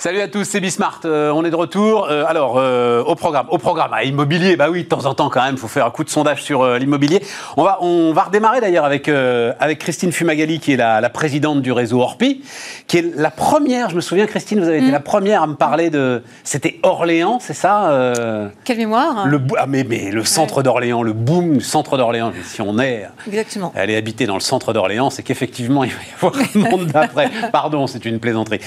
Salut à tous, c'est Bismart. Euh, on est de retour. Euh, alors, euh, au programme, au programme, à immobilier. Bah oui, de temps en temps quand même, il faut faire un coup de sondage sur l'immobilier. On va, on va redémarrer d'ailleurs avec avec Christine Fumagali, qui est la, la, présidente du réseau Orpi, qui est la première. Je me souviens, Christine, vous avez été mm. la première à me parler de. C'était Orléans, c'est ça Quelle mémoire? Le, ah, mais, mais le centre d'Orléans, le boom du centre d'Orléans. Si on est. Exactement. Elle est habitée dans le centre d'Orléans, c'est qu'effectivement, il va y avoir un monde d'après. Pardon, c'est une plaisanterie.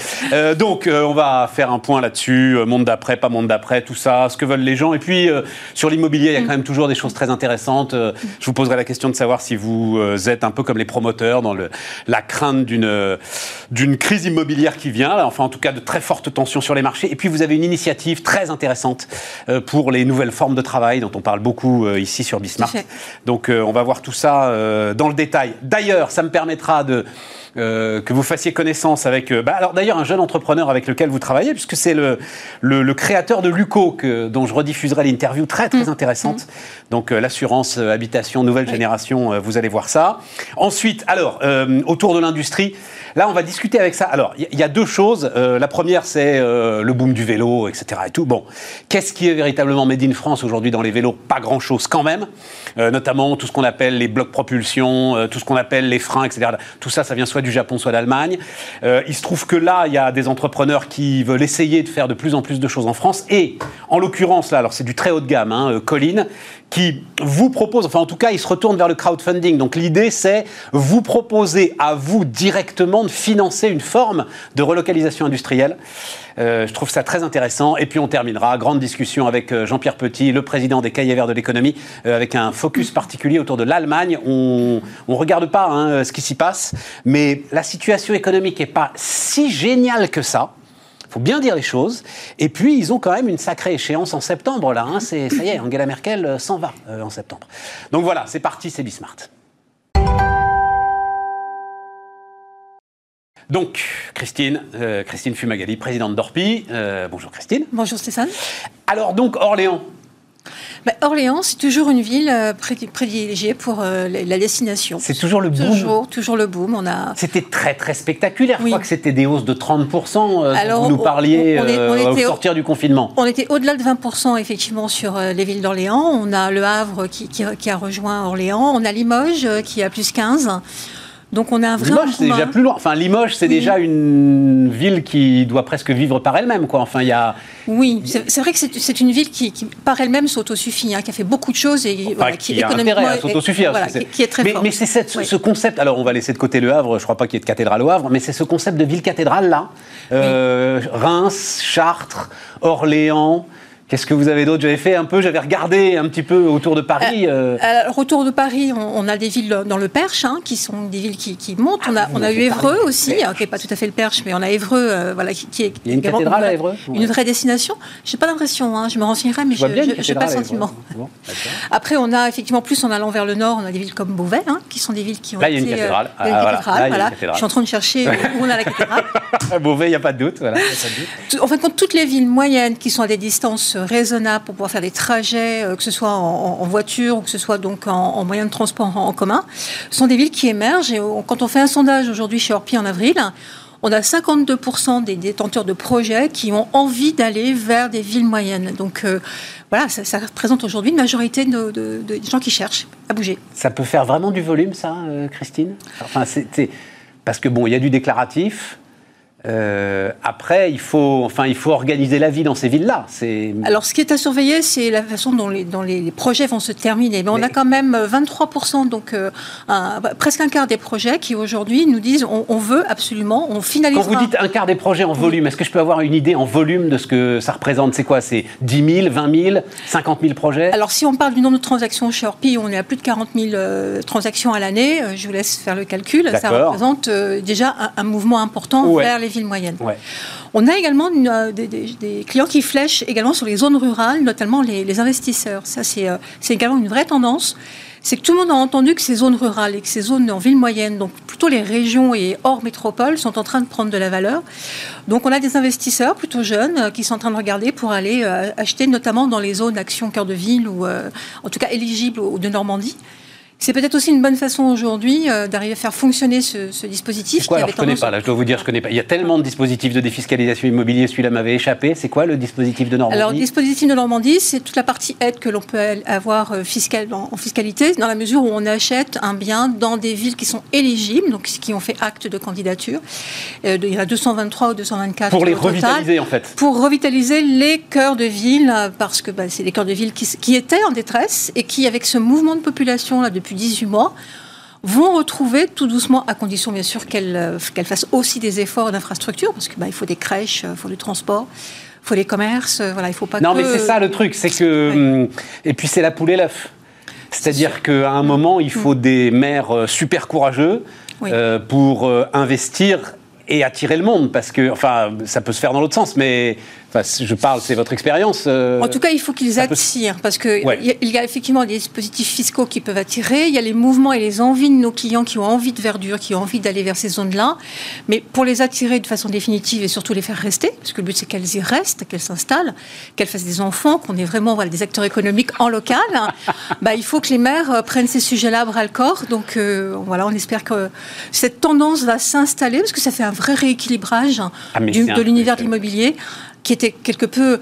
donc, on va faire un point là-dessus, euh, monde d'après, pas monde d'après, tout ça, ce que veulent les gens. Et puis, euh, sur l'immobilier, il y a mm. quand même toujours des choses très intéressantes. Euh, je vous poserai la question de savoir si vous êtes un peu comme les promoteurs dans le, la crainte d'une d'une crise immobilière qui vient, enfin en tout cas de très fortes tensions sur les marchés. Et puis, vous avez une initiative très intéressante pour les nouvelles formes de travail dont on parle beaucoup ici sur Bismarck. Donc, on va voir tout ça dans le détail. D'ailleurs, ça me permettra de euh, que vous fassiez connaissance avec. Euh, bah, alors d'ailleurs, un jeune entrepreneur avec lequel vous travaillez, puisque c'est le, le, créateur de Luco, que, dont je rediffuserai l'interview très très mmh. intéressante. Mmh. Donc euh, l'assurance habitation nouvelle génération, vous allez voir ça. Ensuite, alors autour de l'industrie. Là, on va discuter avec ça. Alors, il y, a deux choses. la première, c'est le boom du vélo, etc. Et tout. Bon, qu'est-ce qui est véritablement made in France aujourd'hui dans les vélos? Pas grand-chose quand même. notamment tout ce qu'on appelle les blocs propulsion, tout ce qu'on appelle les freins, etc. Tout ça, ça vient soit du Japon, soit d'Allemagne. Euh, il se trouve que là, il y a des entrepreneurs qui veulent essayer de faire de plus en plus de choses en France. Et en l'occurrence, là, alors c'est du très haut de gamme, hein, euh, Colline, qui vous propose, enfin en tout cas, il se retourne vers le crowdfunding. Donc l'idée, c'est vous proposer à vous directement de financer une forme de relocalisation industrielle. Euh, je trouve ça très intéressant. Et puis on terminera, grande discussion avec euh, Jean-Pierre Petit, le président des Cahiers Verts de l'économie, euh, avec un focus particulier autour de l'Allemagne. On ne regarde pas hein, ce qui s'y passe, mais la situation économique n'est pas si géniale que ça faut bien dire les choses. Et puis, ils ont quand même une sacrée échéance en septembre, là. Hein. C'est, ça y est, Angela Merkel s'en va en septembre. Donc voilà, c'est parti, c'est Bismart. Donc, Christine, euh, Christine Fumagali, présidente d'Orpi. Euh, bonjour Christine. Bonjour Stéphane. Alors donc, Orléans. Bah, Orléans, c'est toujours une ville euh, privilégiée pour la destination. C'est toujours le boom. Toujours, toujours le boom. On a. C'était très très spectaculaire. Je crois que c'était des hausses de 30 Alors, vous nous parliez au sortir du confinement. On était au-delà de 20% effectivement sur les villes d'Orléans. On a Le Havre qui, qui, a rejoint Orléans. On a Limoges qui a plus 15. Donc on a un vrai Limoges, c'est déjà plus loin. Enfin, Limoges, c'est déjà une ville qui doit presque vivre par elle-même, quoi. Enfin, il y a. Oui, c'est vrai que c'est une ville qui, par elle-même, s'autosuffit, hein, qui a fait beaucoup de choses et qui, a économiquement à s'autosuffire. qui, est très mais, Mais c'est ce concept. Alors, on va laisser de côté le Havre. Je crois pas qu'il y ait de cathédrale au Havre, mais c'est ce concept de ville cathédrale là. Euh, Reims, Chartres, Orléans. Qu'est-ce que vous avez d'autre? J'avais fait un peu, j'avais regardé un petit peu autour de Paris. Euh, euh. autour de Paris, on, a des villes dans le Perche, hein, qui sont des villes qui, montent. on a, ah, on a eu Évreux aussi, qui n'est pas tout à fait le Perche, mais on a Évreux, euh, voilà, qui, est Il y a une cathédrale à Évreux? Une vraie destination. Je n'ai pas l'impression, hein, je me renseignerai, mais je n'ai pas le sentiment. Après, on a effectivement plus en allant vers le nord, on a des villes comme Beauvais, hein, qui sont des villes qui ont Là, il y a une cathédrale. Il y a une cathédrale, voilà. Je suis en train de chercher où on a la cathédrale. Beauvais, il n'y a pas de doute. En fait, toutes les villes moyennes qui sont à des distances raisonnables pouvoir faire des trajets, euh, que ce soit en, voiture ou que ce soit donc en, moyen de transport en, commun, sont des villes qui émergent. Et quand on fait un sondage aujourd'hui chez Orpi en avril, on a 52% des détenteurs de projets qui ont envie d'aller vers des villes moyennes. Donc euh, voilà, ça, représente aujourd'hui une majorité de, gens qui cherchent à bouger. Ça peut faire vraiment du volume, ça, euh, Christine? Parce que bon, il y a du déclaratif, euh, après, il faut, enfin, il faut organiser la vie dans ces villes-là. Alors, ce qui est à surveiller, c'est la façon dont les, les, projets vont se terminer. Mais, on a quand même 23%, donc euh, presque un quart des projets qui aujourd'hui nous disent on, veut absolument, on finalise. Quand vous dites un quart des projets en volume, est-ce que je peux avoir une idée en volume de ce que ça représente? C'est quoi? C'est 10 000, 20 000, 50 000 projets? Alors, si on parle du nombre de transactions chez Orpi, on est à plus de 40 000 euh, transactions à l'année. je vous laisse faire le calcul. Ça représente déjà un, mouvement important vers les villes moyennes. On a également euh, des, clients qui flèchent également sur les zones rurales, notamment les, investisseurs. Ça, euh, c'est également une vraie tendance. C'est que tout le monde a entendu que ces zones rurales et que ces zones en ville moyenne, donc plutôt les régions et hors métropole, sont en train de prendre de la valeur. Donc on a des investisseurs plutôt jeunes euh, qui sont en train de regarder pour aller acheter notamment dans les zones action cœur de ville ou en tout cas éligibles de Normandie. C'est peut-être aussi une bonne façon aujourd'hui euh, d'arriver à faire fonctionner ce, dispositif. Quoi, qui je connais pas. Là, je dois vous dire, je connais pas. Il y a tellement de dispositifs de défiscalisation immobilier. Celui-là m'avait échappé. C'est quoi le dispositif de Normandie? Alors, le dispositif de Normandie, c'est toute la partie aide que l'on peut avoir euh, fiscal, en, fiscalité, dans la mesure où on achète un bien dans des villes qui sont éligibles, donc qui ont fait acte de candidature. Euh, il y en a 223 ou 224. Pour les revitaliser, en fait. Pour revitaliser les cœurs de ville, parce que bah, c'est les cœurs de ville qui, qui étaient en détresse et qui, avec ce mouvement de population là depuis 18 mois, vont retrouver tout doucement, à condition bien sûr qu'elles euh, fassent aussi des efforts d'infrastructure, parce qu'il bah, faut des crèches, il faut du transport, il faut les commerces, euh, voilà, il faut pas non, mais c'est ça le truc, c'est que... Hum, et puis c'est la poule et l'œuf. C'est-à-dire qu'à un moment, il faut des maires euh, super courageux pour investir et attirer le monde, parce que, enfin, ça peut se faire dans l'autre sens, mais je parle, c'est votre expérience. Euh, en tout cas, il faut qu'ils attirent, parce qu'il il y a effectivement des dispositifs fiscaux qui peuvent attirer. Il y a les mouvements et les envies de nos clients qui ont envie de verdure, qui ont envie d'aller vers ces zones-là. Mais pour les attirer de façon définitive et surtout les faire rester, parce que le but c'est qu'elles y restent, qu'elles s'installent, qu'elles fassent des enfants, qu'on ait vraiment voilà, des acteurs économiques en local, bah, il faut que les maires euh, prennent ces sujets-là à bras le corps. Donc euh, voilà, on espère que cette tendance va s'installer, parce que ça fait un vrai rééquilibrage ah, de l'univers de l'immobilier qui était quelque peu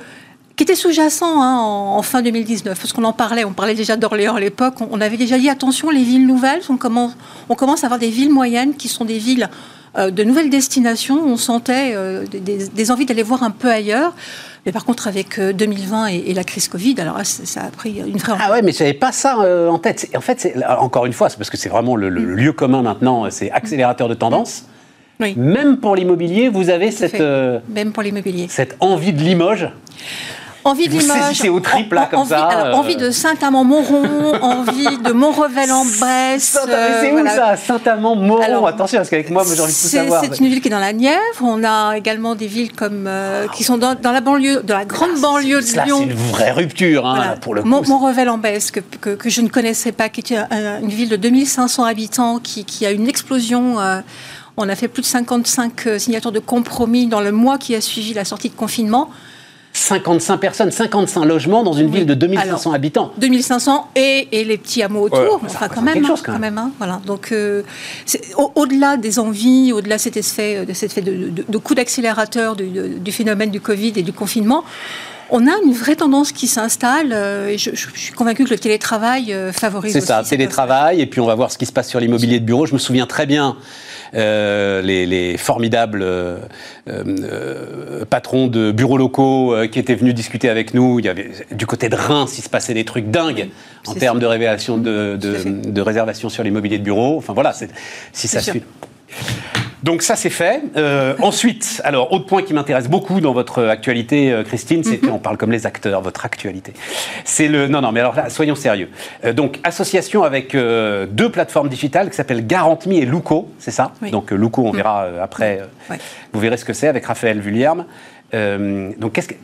qui était sous-jacent hein, en, fin 2019, parce qu'on en parlait, on parlait déjà d'Orléans à l'époque, on, avait déjà dit attention, les villes nouvelles, on commence, on commence à avoir des villes moyennes qui sont des villes euh, de nouvelles destinations, on sentait euh, des, envies d'aller voir un peu ailleurs. Mais par contre, avec 2020 euh, et, la crise Covid, alors ça a pris une vraie. Ah ouais, mais je n'avais pas ça en tête. En fait, encore une fois, c'est parce que c'est vraiment le, lieu commun maintenant, c'est accélérateur de tendance. Même pour l'immobilier, vous avez cette, euh, Même pour l'immobilier. cette envie de Limoges Envie de Limoges. C'est au triple, là, comme envie, ça. Euh. Envie de Saint-Amand-Montrond, envie de Montrevel-en-Bresse. c'est où euh, ça Saint-Amand-Montrond Attention, parce qu'avec moi, j'ai envie de tout savoir. C'est une ville qui est dans la Nièvre. On a également des villes comme, qui sont dans, la banlieue, dans la grande banlieue de Lyon. C'est une vraie rupture, hein, pour le coup. Montrevel-en-Bresse, que, que, je ne connaissais pas, qui est une ville de 2500 habitants, qui, qui a une explosion. On a fait plus de 55 euh, signatures de compromis dans le mois qui a suivi la sortie de confinement. 55 personnes, 55 logements dans une ville de 2500 habitants. 2500 et, et, les petits hameaux autour, enfin quand même, chose, quand, même. Hein, voilà. Donc euh, au-delà des envies, au-delà de cet effet, de, cet effet de, de, coup d'accélérateur du, du, phénomène du Covid et du confinement, on a une vraie tendance qui s'installe. Euh, et je, suis convaincu que le télétravail favorise. C'est ça, télétravail. Et puis on va voir ce qui se passe sur l'immobilier de bureau. Je me souviens très bien euh, les, formidables euh, euh, patrons de bureaux locaux qui étaient venus discuter avec nous. Il y avait, du côté de Reims, il se passait des trucs dingues en termes de, révélation de, de, réservation sur l'immobilier de bureau. Enfin voilà, si ça suit. Donc ça c'est fait. Euh, ensuite, alors autre point qui m'intéresse beaucoup dans votre actualité, euh, Christine, c'est qu'on mhm. parle comme les acteurs, votre actualité. C'est le non non mais alors là soyons sérieux. Euh, donc association avec deux plateformes digitales qui s'appellent GarantMe et Luco, c'est ça? Donc Luco on mhm. verra après. Vous verrez ce que c'est avec Raphaël Vullierme. donc qu'est-ce que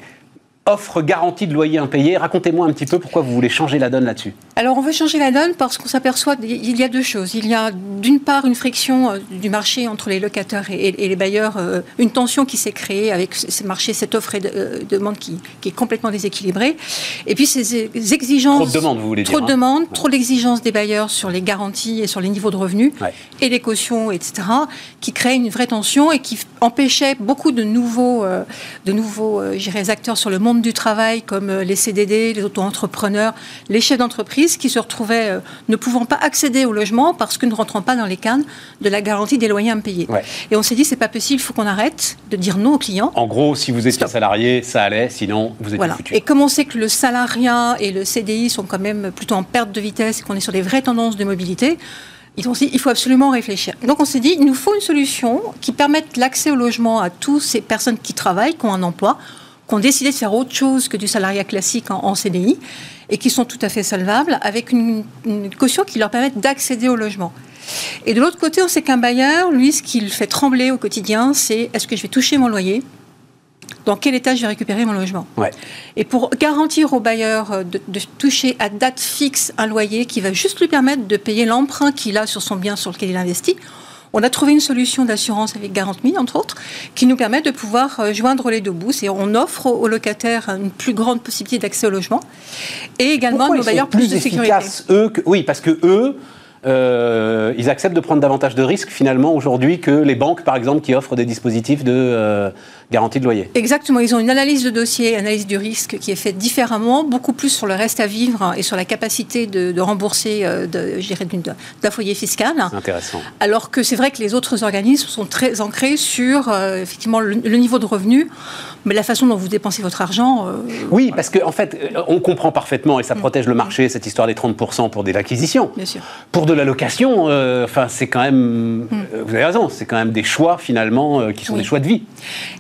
offre garantie de loyer impayé. Racontez-moi un petit peu pourquoi vous voulez changer la donne là-dessus. Alors on veut changer la donne parce qu'on s'aperçoit qu'il y a deux choses. Il y a d'une part une friction euh, du marché entre les locataires et, les bailleurs, euh, une tension qui s'est créée avec ce marché, cette offre et de, euh, demande qui, est complètement déséquilibrée. Et puis ces exigences... Trop de demandes, vous voulez dire. Trop de hein. demandes, trop d'exigences des bailleurs sur les garanties et sur les niveaux de revenus et les cautions, etc., qui créent une vraie tension et qui empêchait beaucoup de nouveaux, de nouveaux acteurs sur le monde du travail comme euh, les CDD, les auto-entrepreneurs, les chefs d'entreprise qui se retrouvaient euh, ne pouvant pas accéder au logement parce que ne rentrant pas dans les cannes de la garantie des loyers impayés. Et on s'est dit, c'est pas possible, il faut qu'on arrête de dire non aux clients. En gros, si vous étiez salarié, ça allait, sinon vous êtes voilà. foutu. Et comme on sait que le salariat et le CDI sont quand même plutôt en perte de vitesse et qu'on est sur des vraies tendances de mobilité, ils ont dit il faut absolument réfléchir. donc on s'est dit il nous faut une solution qui permette l'accès au logement à toutes ces personnes qui travaillent, qui ont un emploi, qui ont décidé de faire autre chose que du salariat classique en, CDI et qui sont tout à fait solvables avec une, caution qui leur permet d'accéder au logement. Et de l'autre côté, on sait qu'un bailleur, lui, ce qui le fait trembler au quotidien, c'est est-ce que je vais toucher mon loyer? Dans quel état je vais récupérer mon logement? Et pour garantir au bailleur de, de, toucher à date fixe un loyer qui va juste lui permettre de payer l'emprunt qu'il a sur son bien sur lequel il investit, on a trouvé une solution d'assurance avec Garantme, entre autres, qui nous permet de pouvoir euh, joindre les deux bouts. Et on offre aux locataires une plus grande possibilité d'accès au logement et également à nos bailleurs plus, de sécurité. Eux que... Oui, parce que eux, euh, ils acceptent de prendre davantage de risques finalement aujourd'hui que les banques, par exemple, qui offrent des dispositifs de euh, garantie de loyer. Exactement, ils ont une analyse de dossier, analyse du risque qui est faite différemment, beaucoup plus sur le reste à vivre et sur la capacité de, rembourser euh, d'un foyer fiscal. Intéressant. Alors que c'est vrai que les autres organismes sont très ancrés sur effectivement le, niveau de revenu, mais la façon dont vous dépensez votre argent. oui, parce qu'en en fait, on comprend parfaitement et ça mm. protège le marché, cette histoire des 30% pour des acquisitions. Bien sûr. Pour de la location, euh, enfin, c'est quand même. Hmm. Euh, vous avez raison, c'est quand même des choix finalement euh, qui sont des choix de vie.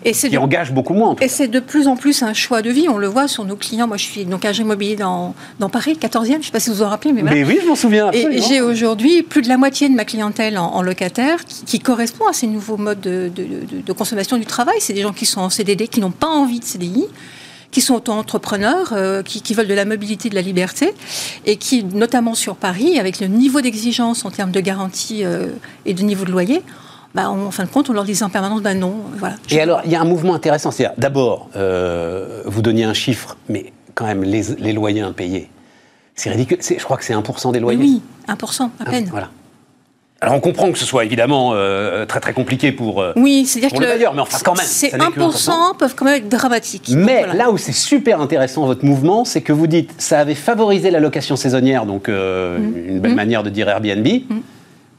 Et qui engagent beaucoup moins. et c'est de plus en plus un choix de vie. On le voit sur nos clients. Moi, je suis donc agent immobilier dans, dans Paris, 14e. Je ne sais pas si vous vous en rappelez, mais. Mais oui, je m'en souviens. Et j'ai aujourd'hui plus de la moitié de ma clientèle en, locataire qui, correspond à ces nouveaux modes de, de consommation du travail. C'est des gens qui sont en CDD, qui n'ont pas envie de CDI qui sont auto-entrepreneurs, euh, qui, veulent de la mobilité, de la liberté, et qui, notamment sur Paris, avec le niveau d'exigence en termes de garantie euh, et de niveau de loyer, bah, en fin de compte, on leur disait en permanence, ben non. Voilà. Et alors, il y a un mouvement intéressant, c'est d'abord, euh, vous donniez un chiffre, mais quand même, les, les loyers impayés. C'est ridicule. Je crois que c'est 1% des loyers. Oui, 1%, à peine. Voilà. Alors on comprend que ce soit évidemment euh, très très compliqué pour, euh, oui, c'est-à-dire que le mais enfin quand même. Ces 1%, peuvent quand même être dramatiques. Mais là où c'est super intéressant votre mouvement, c'est que vous dites ça avait favorisé la location saisonnière, donc euh, mmh. une belle mmh. manière de dire Airbnb. Mmh.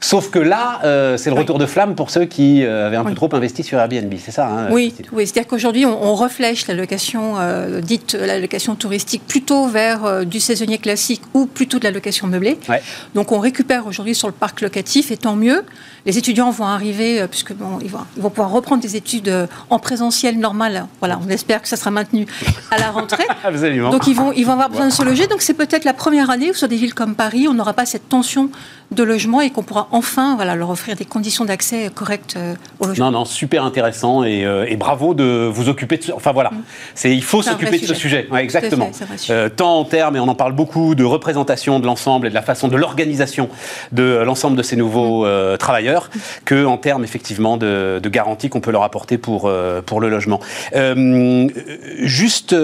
Sauf que là, euh, c'est le retour de flamme pour ceux qui euh, avaient un peu trop investi sur Airbnb, c'est ça hein, Oui, oui c'est-à-dire qu'aujourd'hui, on, reflèche la location euh, dite la location touristique plutôt vers du saisonnier classique ou plutôt de la location meublée. Donc on récupère aujourd'hui sur le parc locatif et tant mieux. Les étudiants vont arriver, puisque bon, ils, vont, ils vont pouvoir reprendre des études en présentiel normal. Voilà, on espère que ça sera maintenu à la rentrée. Absolument. Donc ils vont, ils vont avoir besoin de se loger. Donc c'est peut-être la première année où sur des villes comme Paris, on n'aura pas cette tension de logement et qu'on pourra enfin voilà, leur offrir des conditions d'accès correctes euh, au logement. Non, non, super intéressant et, euh, bravo de vous occuper de ce... Enfin voilà, mm. c'est, il faut s'occuper de ce sujet. exactement. Euh, tant en termes, et on en parle beaucoup, de représentation de l'ensemble et de la façon de l'organisation de l'ensemble de ces nouveaux mm. travailleurs, que en termes effectivement de, de garantie qu'on peut leur apporter pour, pour le logement. juste,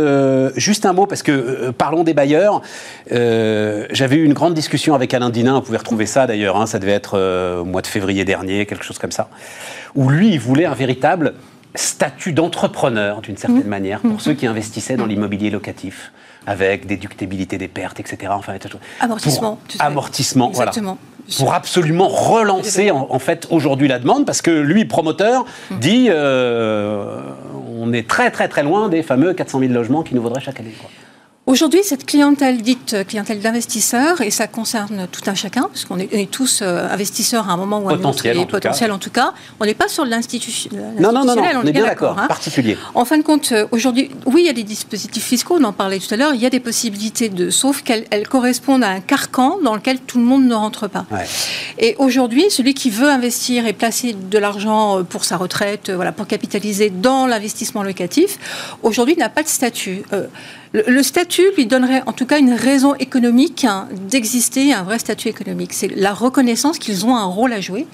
juste un mot, parce que parlons des bailleurs. j'avais eu une grande discussion avec Alain Dinin, vous pouvez retrouver ça d'ailleurs, hein, ça devait être euh, au mois de février dernier, quelque chose comme ça, où lui, il voulait un véritable statut d'entrepreneur, d'une certaine mmh. manière, pour mmh. ceux qui investissaient dans l'immobilier locatif, avec déductibilité des pertes, etc. Enfin, amortissement. Pour, amortissement, voilà. Pour absolument relancer en, fait aujourd'hui la demande, parce que lui, promoteur, mmh. dit euh, on est très très très loin des fameux 400 000 logements qui nous vaudraient chaque année. Aujourd'hui, cette clientèle dite euh, clientèle d'investisseurs, et ça concerne tout un chacun, parce qu'on est, tous euh, investisseurs à un moment ou à un autre, et potentiel en tout cas, on n'est pas sur l'institution. Non, non, non, on, est bien d'accord, hein. particulier. En fin de compte, euh, aujourd'hui, oui, il y a des dispositifs fiscaux, on en parlait tout à l'heure, il y a des possibilités de, sauf qu'elles correspondent à un carcan dans lequel tout le monde ne rentre pas. Et aujourd'hui, celui qui veut investir et placer de l'argent pour sa retraite, voilà, pour capitaliser dans l'investissement locatif, aujourd'hui n'a pas de statut. Le, statut lui donnerait en tout cas une raison économique hein, d'exister, un vrai statut économique. C'est la reconnaissance qu'ils ont un rôle à jouer.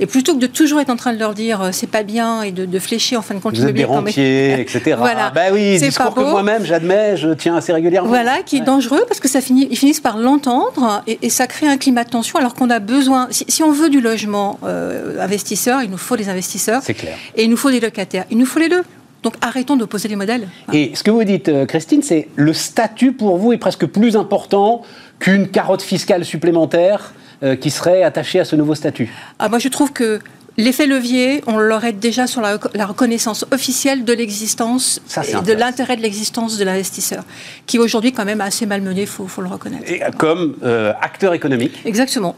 Et plutôt que de toujours être en train de leur dire euh, c'est pas bien et de, flécher en fin de compte Vous êtes des rentiers, etc. Voilà. bah oui, discours que moi-même j'admets, je tiens assez régulièrement. Voilà, qui est dangereux parce que ça finit, ils finissent par l'entendre et, ça crée un climat de tension alors qu'on a besoin. Si, on veut du logement euh, investisseur, il nous faut des investisseurs. C'est clair. Et il nous faut des locataires. Il nous faut les deux. Donc arrêtons d'opposer les modèles. Et ce que vous dites, euh, Christine, c'est le statut pour vous est presque plus important qu'une carotte fiscale supplémentaire euh, qui serait attachée à ce nouveau statut. Ah, moi, je trouve que L'effet levier, on l'aurait déjà sur la, reconnaissance officielle de l'existence et de l'intérêt de l'existence de l'investisseur, qui aujourd'hui quand même assez malmené, il faut, le reconnaître. Et comme euh, acteur économique. Exactement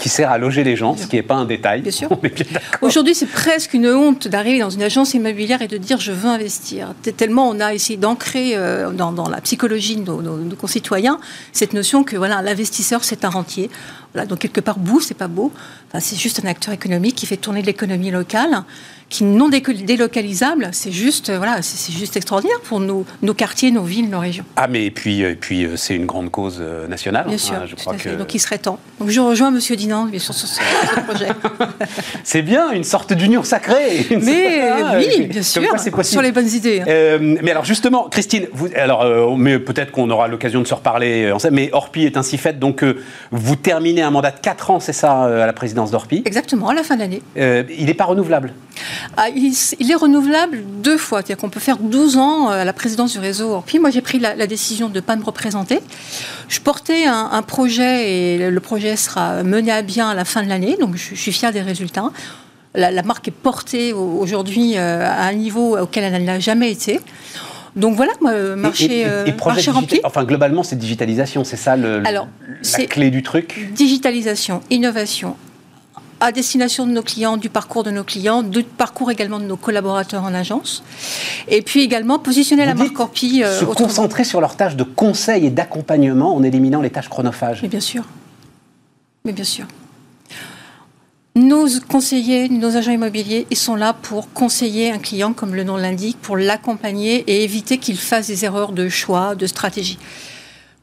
qui sert à loger les gens, ce qui n'est pas un détail. Bien sûr. Aujourd'hui, c'est presque une honte d'arriver dans une agence immobilière et de dire je veux investir. Tellement on a essayé d'ancrer euh, dans, la psychologie de nos, concitoyens cette notion que voilà, l'investisseur, c'est un rentier. Voilà, donc quelque part, bout, c'est pas beau. c'est juste un acteur économique qui fait tourner l'économie locale qui non délocalisables, c'est juste, voilà, c'est juste extraordinaire pour nos, nos, quartiers, nos villes, nos régions. Ah, mais et puis, et puis c'est une grande cause nationale. Bien hein, sûr, je crois que... donc il serait temps. Donc je rejoins M. Dinan bien sûr, sur ce, projet. c'est bien, une sorte d'union sacrée. Mais oui, bien sûr, sur les bonnes idées. Hein. mais alors justement, Christine, vous, alors, mais peut-être qu'on aura l'occasion de se reparler, mais Orpi est ainsi faite, donc vous terminez un mandat de 4 ans, c'est ça, à la présidence d'Orpi? Exactement, à la fin de l'année. il n'est pas renouvelable ah, il, est renouvelable deux fois. C'est-à-dire qu'on peut faire 12 ans euh, à la présidence du réseau Orpi. Moi, j'ai pris la, décision de ne pas me représenter. Je portais un, projet et le projet sera mené à bien à la fin de l'année. Donc, je, suis fière des résultats. La, marque est portée aujourd'hui euh, à un niveau auquel elle n'a jamais été. Donc voilà, marché, et, marché rempli. Enfin, globalement, c'est digitalisation, c'est ça le, la clé du truc? Digitalisation, innovation, à destination de nos clients, du parcours de nos clients, du parcours également de nos collaborateurs en agence. Et puis également positionner la marque Orpi. Euh, se concentrer sur leurs tâches de conseil et d'accompagnement en éliminant les tâches chronophages. Mais bien sûr. Mais bien sûr. Nos conseillers, nos agents immobiliers, ils sont là pour conseiller un client, comme le nom l'indique, pour l'accompagner et éviter qu'il fasse des erreurs de choix, de stratégie.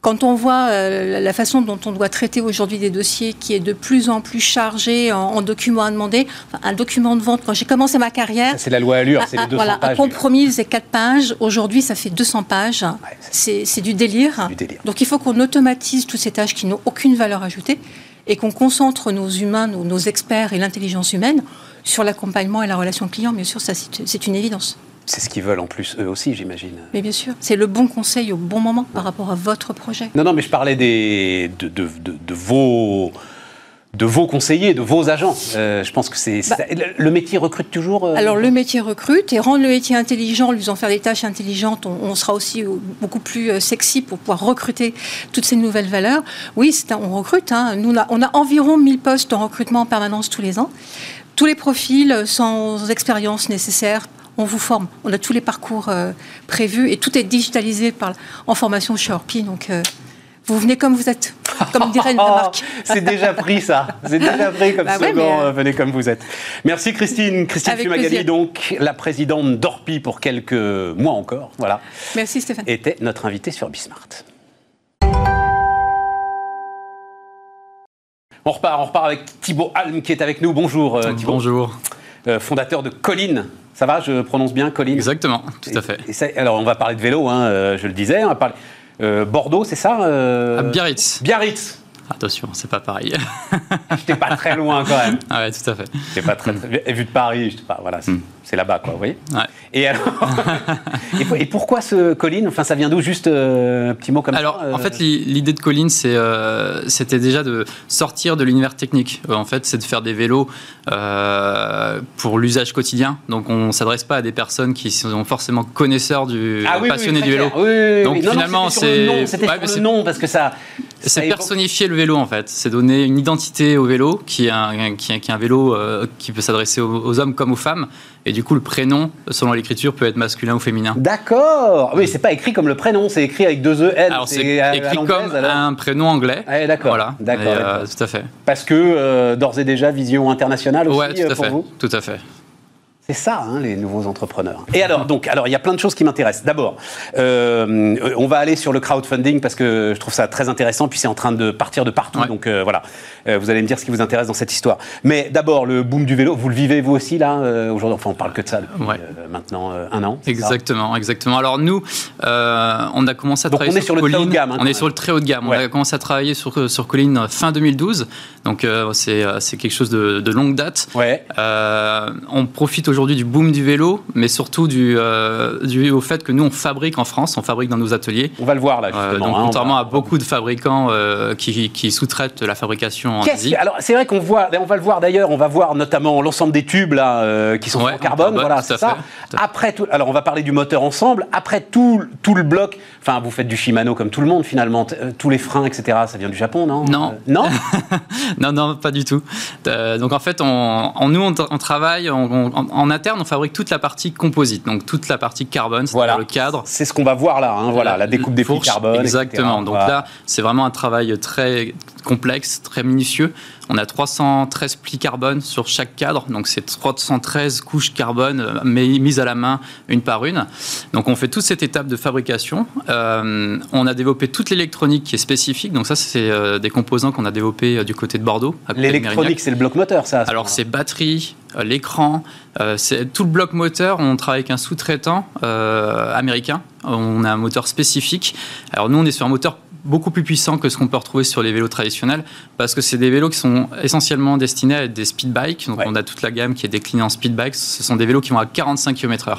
Quand on voit euh, la façon dont on doit traiter aujourd'hui des dossiers qui est de plus en plus chargé en, documents à demander, un document de vente, quand j'ai commencé ma carrière... C'est la loi Allure, c'est les 200 voilà, pages. Un compromis, c'est 4 pages. Aujourd'hui, ça fait 200 pages. c'est du délire. Donc il faut qu'on automatise toutes ces tâches qui n'ont aucune valeur ajoutée et qu'on concentre nos humains, nos, nos experts et l'intelligence humaine sur l'accompagnement et la relation client. Bien sûr, ça c'est une évidence. C'est ce qu'ils veulent en plus eux aussi, j'imagine. Mais bien sûr, c'est le bon conseil au bon moment par rapport à votre projet. Non, non, mais je parlais des, de, de, de, vos de vos conseillers, de vos agents. Euh, je pense que c'est bah, le métier recrute toujours. Euh, alors le métier recrute et rendre le métier intelligent, lui en faire des tâches intelligentes, on, sera aussi beaucoup plus euh, sexy pour pouvoir recruter toutes ces nouvelles valeurs. Oui, on recrute. Hein. Nous, on a, on a environ 1000 postes en recrutement en permanence tous les ans tous les profils sans expérience nécessaire on vous forme. On a tous les parcours euh, prévus et tout est digitalisé par, en formation chez Orpi. Donc, euh, vous venez comme vous êtes, comme dirait une marque. C'est déjà pris, ça. C'est déjà pris comme bah slogan. Euh, venez comme vous êtes. Merci, Christine. Christine Fumagali, donc, la présidente d'Orpi pour quelques mois encore. Voilà. Merci, Stéphane. Était notre invitée sur Bismart. On repart, on repart avec Thibaut Alm qui est avec nous. Bonjour Thibaut. Bonjour. Fondateur de Colline, ça va, je prononce bien, Colline Exactement, tout à fait. alors, on va parler de vélo, hein, euh, je le disais. On va parler, euh, Bordeaux, c'est ça euh... Biarritz. Biarritz. Attention, c'est pas pareil. J'étais pas très loin quand même. Ah ouais, tout à fait. J'étais pas très, très... Vu de Paris, je pas, voilà, hmm c'est là-bas, quoi, vous voyez ouais. Et alors, et, pourquoi ce Colline? Enfin, ça vient d'où? Juste euh, un petit mot comme alors, ça Alors, en fait, l'idée de Colline, euh, c'était déjà de sortir de l'univers technique. En fait, c'est de faire des vélos euh, pour l'usage quotidien. Donc, on ne s'adresse pas à des personnes qui sont forcément connaisseurs du ah, passionnés du vélo. Donc, finalement, c'est c'était ouais, le nom parce que ça. C'est personnifier le vélo en fait. C'est donner une identité au vélo qui est un, qui est, un vélo qui peut s'adresser aux hommes comme aux femmes et du coup, le prénom, selon l'écriture, peut être masculin ou féminin. D'accord. Oui, c'est pas écrit comme le prénom, c'est écrit avec deux E, N. Alors, c'est écrit comme un prénom anglais. Ah, d'accord. Voilà. D'accord. Euh, tout à fait. Parce que, euh, d'ores et déjà, vision internationale aussi ouais, tout à euh, pour fait. vous Tout à fait. C'est ça, hein, les nouveaux entrepreneurs. Et alors, donc, alors, il y a plein de choses qui m'intéressent. D'abord, euh, on va aller sur le crowdfunding parce que je trouve ça très intéressant. Puis c'est en train de partir de partout. Donc euh, voilà, euh, vous allez me dire ce qui vous intéresse dans cette histoire. Mais d'abord, le boom du vélo, vous le vivez vous aussi là aujourd'hui? Enfin, on parle que de ça depuis maintenant un an. Exactement, exactement. Alors nous, on a commencé à donc travailler on est sur, le très haut de gamme. Hein, on est sur le très haut de gamme. On a commencé à travailler sur sur Colline fin 2012. Donc c'est c'est quelque chose de, de longue date. Ouais. on profite aujourd'hui aujourd'hui du boom du vélo, mais surtout du, euh, du, au fait que nous, on fabrique en France, on fabrique dans nos ateliers. On va le voir là, euh, justement. donc, hein, contrairement à beaucoup de fabricants euh, qui, qui sous-traitent la fabrication en Asie. Alors, c'est vrai qu'on voit, on va le voir d'ailleurs, on va voir notamment l'ensemble des tubes là, qui sont en carbone, voilà, c'est ça. Après tout, alors on va parler du moteur ensemble. Après tout, tout le bloc, enfin, vous faites du Shimano comme tout le monde finalement, tous les freins, etc. Ça vient du Japon, non? Non. non? Non, non, pas du tout. donc en fait, on, nous, on, travaille en, en interne, on fabrique toute la partie composite, donc toute la partie carbone, voilà. le cadre. C'est ce qu'on va voir là, hein, voilà, la, découpe des plis carbone. Exactement. Donc là, c'est vraiment un travail très complexe, très minutieux. On a 313 plis carbone sur chaque cadre, donc c'est 313 couches carbone euh, mises à la main une par une. Donc on fait toute cette étape de fabrication. Euh, on a développé toute l'électronique qui est spécifique, donc ça c'est euh, des composants qu'on a développés du côté de Bordeaux. L'électronique, c'est le bloc moteur, ça Alors c'est batterie, l'écran, c'est tout le bloc moteur. On travaille avec un sous-traitant américain. On a un moteur spécifique. Alors nous on est sur un moteur beaucoup plus puissant que ce qu'on peut retrouver sur les vélos traditionnels parce que c'est des vélos qui sont essentiellement destinés à être des speed bikes. Donc on a toute la gamme qui est déclinée en speed bikes. Ce sont des vélos qui vont à 45 km/h.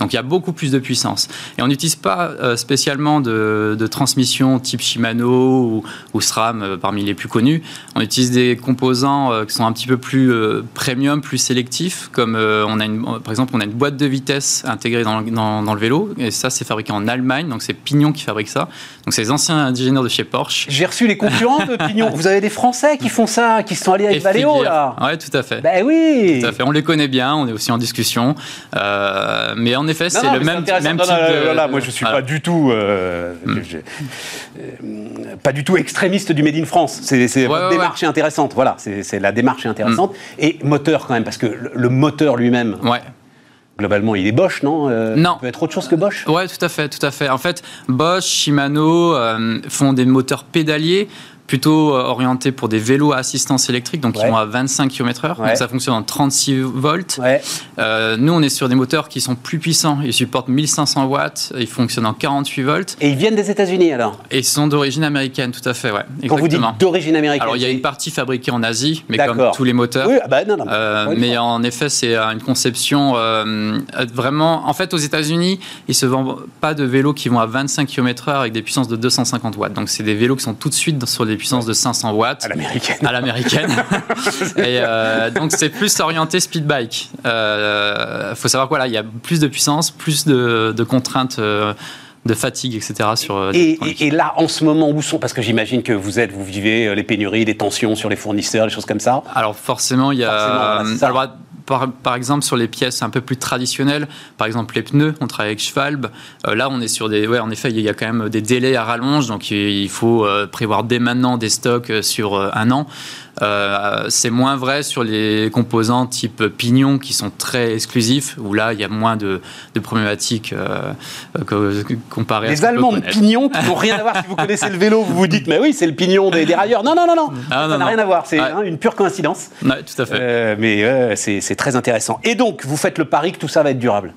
Donc il y a beaucoup plus de puissance. Et on n'utilise pas euh, spécialement de, transmission type Shimano ou, SRAM euh, parmi les plus connus. On utilise des composants euh, qui sont un petit peu plus premium, plus sélectifs, comme on a une, par exemple on a une boîte de vitesse intégrée dans, dans le vélo. Et ça c'est fabriqué en Allemagne. Donc c'est Pignon qui fabrique ça. Donc c'est les anciens de chez Porsche. J'ai reçu les concurrents de Pignon. Vous avez des Français qui font ça, qui sont allés avec Valeo, là Oui, tout à fait. Ben oui Tout à fait. On les connaît bien, on est aussi en discussion. Euh, mais en effet, c'est le même, même type de... moi, je suis pas du tout... Euh, hmm. euh, pas du tout extrémiste du Made in France. C'est ouais, démarche intéressante. Voilà, c'est la démarche intéressante. Hmm. Et moteur quand même, parce que le, le moteur lui-même... Ouais globalement, il est Bosch, non euh, Non. Ça peut être autre chose que Bosch? Ouais, tout à fait, tout à fait. En fait, Bosch, Shimano euh, font des moteurs pédaliers plutôt euh, orienté pour des vélos à assistance électrique, donc qui vont à 25 km/h. Donc ça fonctionne en 36 volts. Euh, nous, on est sur des moteurs qui sont plus puissants. Ils supportent 1500 watts. Ils fonctionnent en 48 volts. Et ils viennent des États-Unis alors? Et ils sont d'origine américaine, tout à fait. Ouais, Quand vous dites d'origine américaine Alors il y a une partie fabriquée en Asie, mais comme tous les moteurs. Oui, ah bah, non, non, euh, mais en effet, c'est une conception vraiment. En fait, aux États-Unis, ils se vendent pas de vélos qui vont à 25 km/h avec des puissances de 250 watts. Donc c'est des vélos qui sont tout de suite sur les puissance de 500 watts. À l'américaine. À l'américaine. et euh, donc c'est plus orienté speed bike. Il euh, faut savoir quoi là, il y a plus de puissance, plus de, contraintes. Euh, de fatigue, etc. Sur et, et, là, en ce moment, où sont Parce que j'imagine que vous êtes, vous vivez les pénuries, les tensions sur les fournisseurs, les choses comme ça. Alors forcément, il y a. par, exemple, sur les pièces un peu plus traditionnelles, par exemple les pneus, on travaille avec Schwalbe. Euh, là, on est sur des. Ouais, en effet, il y a quand même des délais à rallonge, donc il faut euh, prévoir dès maintenant des stocks euh, sur un an. Euh, c'est moins vrai sur les composants type pignon qui sont très exclusifs, où là, il y a moins de, problématiques euh, comparé les Allemands de pignon qui n'ont rien à voir. Si vous connaissez le vélo, vous vous dites, mais oui, c'est le pignon des dérailleurs. Non, non, non, non. Ah, ça n'a rien à voir. C'est hein, une pure coïncidence. tout à fait. Euh, mais c'est très intéressant. Et donc, vous faites le pari que tout ça va être durable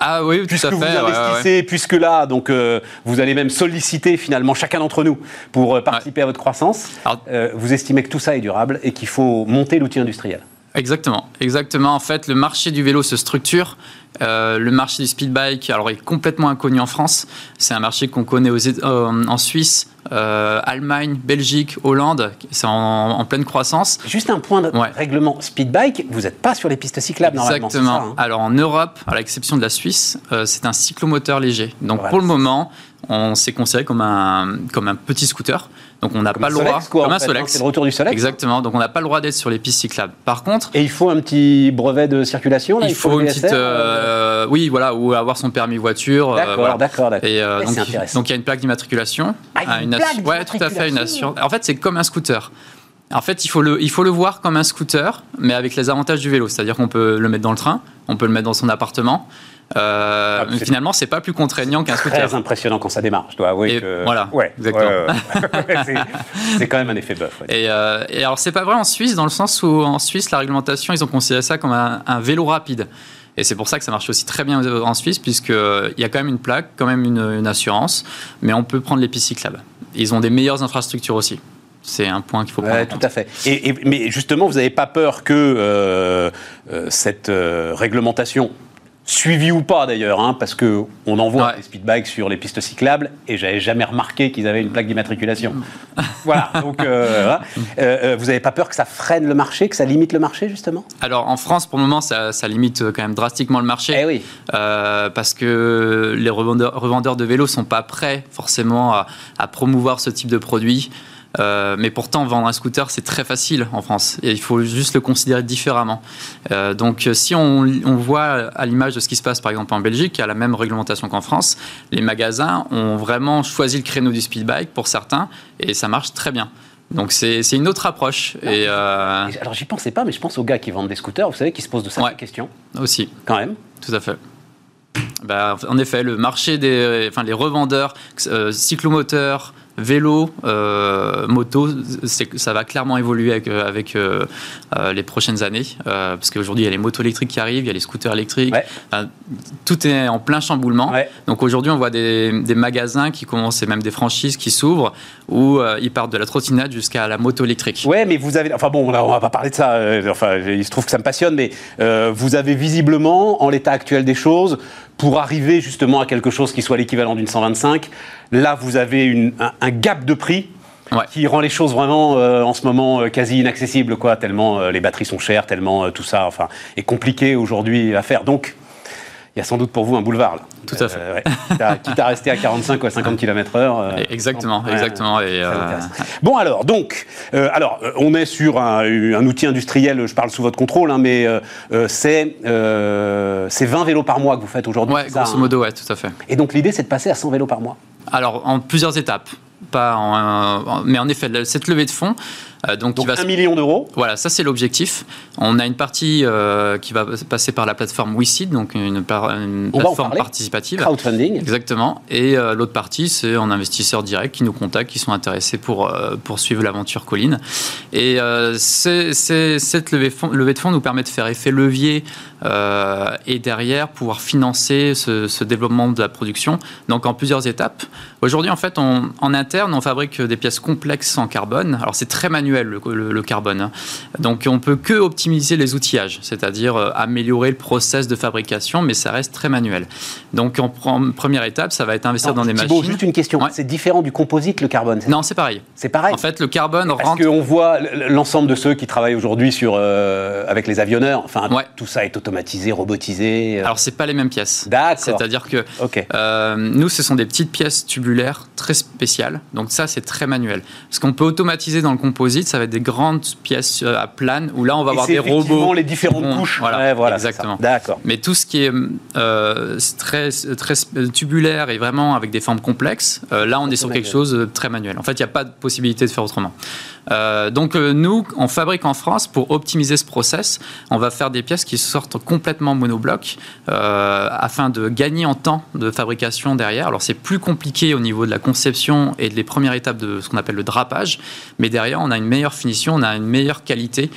ah oui, puisque tout à fait. Vous investissez, puisque là, donc, euh, vous allez même solliciter finalement chacun d'entre nous pour euh, participer à votre croissance. Euh, vous estimez que tout ça est durable et qu'il faut monter l'outil industriel. Exactement, exactement. En fait, le marché du vélo se structure. Le marché du speed bike, alors, est complètement inconnu en France. C'est un marché qu'on connaît aux, en Suisse, euh, Allemagne, Belgique, Hollande, c'est en, pleine croissance. Juste un point de règlement speed bike, vous n'êtes pas sur les pistes cyclables normalement. Exactement. Hein Alors en Europe, à l'exception de la Suisse, euh, c'est un cyclomoteur léger. Donc pour le moment, on s'est considéré comme un, comme un petit scooter. Donc on n'a pas le droit, comme un Solex. Hein, c'est le retour du Solex. Exactement. Donc on n'a pas le droit d'être sur les pistes cyclables. Par contre, et il faut un petit brevet de circulation. il, faut, une petite, euh, oui, voilà, ou avoir son permis voiture. D'accord, d'accord, d'accord. Et donc, donc il y a une plaque d'immatriculation, ah, une Ouais, tout à fait, une assurance. En fait, c'est comme un scooter. En fait, il faut, le, il faut le voir comme un scooter, mais avec les avantages du vélo. C'est-à-dire qu'on peut le mettre dans le train, on peut le mettre dans son appartement. Euh, ah, finalement, c'est pas plus contraignant qu'un scooter. Très impressionnant quand ça démarre, je dois avouer. que... Voilà, ouais, exactement. c'est quand même un effet bœuf. Et, euh, et, alors, c'est pas vrai en Suisse, dans le sens où en Suisse, la réglementation, ils ont considéré ça comme un, un vélo rapide. Et c'est pour ça que ça marche aussi très bien en Suisse, puisqu'il y a quand même une plaque, quand même une, assurance, mais on peut prendre les pistes cyclables. Ils ont des meilleures infrastructures aussi. C'est un point qu'il faut prendre. tout à fait. Et, mais justement, vous n'avez pas peur que euh, euh, cette euh, réglementation suivi ou pas d'ailleurs, hein, parce que on envoie des speedbikes sur les pistes cyclables et j'avais jamais remarqué qu'ils avaient une plaque d'immatriculation. voilà. Donc, euh, euh, euh, vous n'avez pas peur que ça freine le marché, que ça limite le marché justement? Alors en France, pour le moment, ça, limite quand même drastiquement le marché. Eh oui. parce que les revendeurs, revendeurs, de vélos sont pas prêts forcément à, à promouvoir ce type de produit. Mais pourtant, vendre un scooter, c'est très facile en France. Et il faut juste le considérer différemment. donc, si on, on voit à l'image de ce qui se passe, par exemple, en Belgique, qui a la même réglementation qu'en France, les magasins ont vraiment choisi le créneau du speed bike pour certains, et ça marche très bien. Donc c'est une autre approche. Et euh... Alors j'y pensais pas, mais je pense aux gars qui vendent des scooters, vous savez, qui se posent de certaines questions. Aussi. Quand même. Tout à fait. Bah, en effet, le marché des, enfin les revendeurs euh, cyclomoteurs, vélo, euh, moto, ça va clairement évoluer avec, euh, avec euh, les prochaines années. parce qu'aujourd'hui, il y a les motos électriques qui arrivent, il y a les scooters électriques. tout est en plein chamboulement. Donc aujourd'hui, on voit des, des, magasins qui commencent, et même des franchises qui s'ouvrent, où ils partent de la trottinette jusqu'à la moto électrique. Ouais, mais vous avez. Enfin bon, on va pas parler de ça. Enfin, il se trouve que ça me passionne, mais vous avez visiblement, en l'état actuel des choses, pour arriver justement à quelque chose qui soit l'équivalent d'une 125. Là, vous avez un, gap de prix qui rend les choses vraiment euh, en ce moment euh, quasi inaccessibles, quoi, tellement euh, les batteries sont chères, tellement tout ça enfin, est compliqué aujourd'hui à faire. Donc, il y a sans doute pour vous un boulevard. Là. Tout à fait. Euh, quitte à rester à 45 ou à 50 km/h. Euh, exactement, exactement. Et euh, Bon, alors, donc, alors, on est sur un, outil industriel, je parle sous votre contrôle, hein, mais c'est 20 vélos par mois que vous faites aujourd'hui. Oui, grosso hein modo, ouais, tout à fait. Et donc, l'idée, c'est de passer à 100 vélos par mois Alors, en plusieurs étapes. Pas en, mais en effet, cette levée de fonds, euh, donc, donc un million d'euros. Voilà, ça c'est l'objectif. On a une partie euh, qui va passer par la plateforme WeSeed, donc une, plateforme participative. Crowdfunding. Exactement. Et euh, l'autre partie, c'est en investisseurs directs qui nous contactent, qui sont intéressés pour poursuivre l'aventure colline. Et cette levée, de fonds nous permet de faire effet levier et derrière pouvoir financer ce, développement de la production. Donc en plusieurs étapes. Aujourd'hui, en fait, on, en interne, on fabrique des pièces complexes en carbone. Alors c'est très manuel le, carbone. Hein. Donc on peut que optimiser les outillages, c'est-à-dire euh, améliorer le process de fabrication, mais ça reste très manuel. Donc en, première étape, ça va être investir dans des machines. juste une question. C'est différent du composite le carbone Non, c'est pareil. C'est pareil. En fait, le carbone Parce rentre. Qu'on voit l'ensemble de ceux qui travaillent aujourd'hui sur euh, avec les avionneurs. Enfin, tout ça est automatisé, robotisé. Euh. Alors c'est pas les mêmes pièces. D'accord. C'est-à-dire que nous, ce sont des petites pièces tubulaires très spéciales. Donc ça, c'est très manuel. Ce qu'on peut automatiser dans le composite ça va être des grandes pièces euh, à plane où là, on va avoir des robots. les différentes couches. Voilà, voilà exactement. D'accord. Mais tout ce qui est euh, très, très tubulaire et vraiment avec des formes complexes, euh, là, on est sur quelque chose de très manuel. En fait, il n'y a pas de possibilité de faire autrement. Euh, donc euh, nous, on fabrique en France pour optimiser ce process. On va faire des pièces qui sortent complètement monobloc euh, afin de gagner en temps de fabrication derrière. Alors c'est plus compliqué au niveau de la conception et des premières étapes de ce qu'on appelle le drapage, mais derrière on a une meilleure finition, on a une meilleure qualité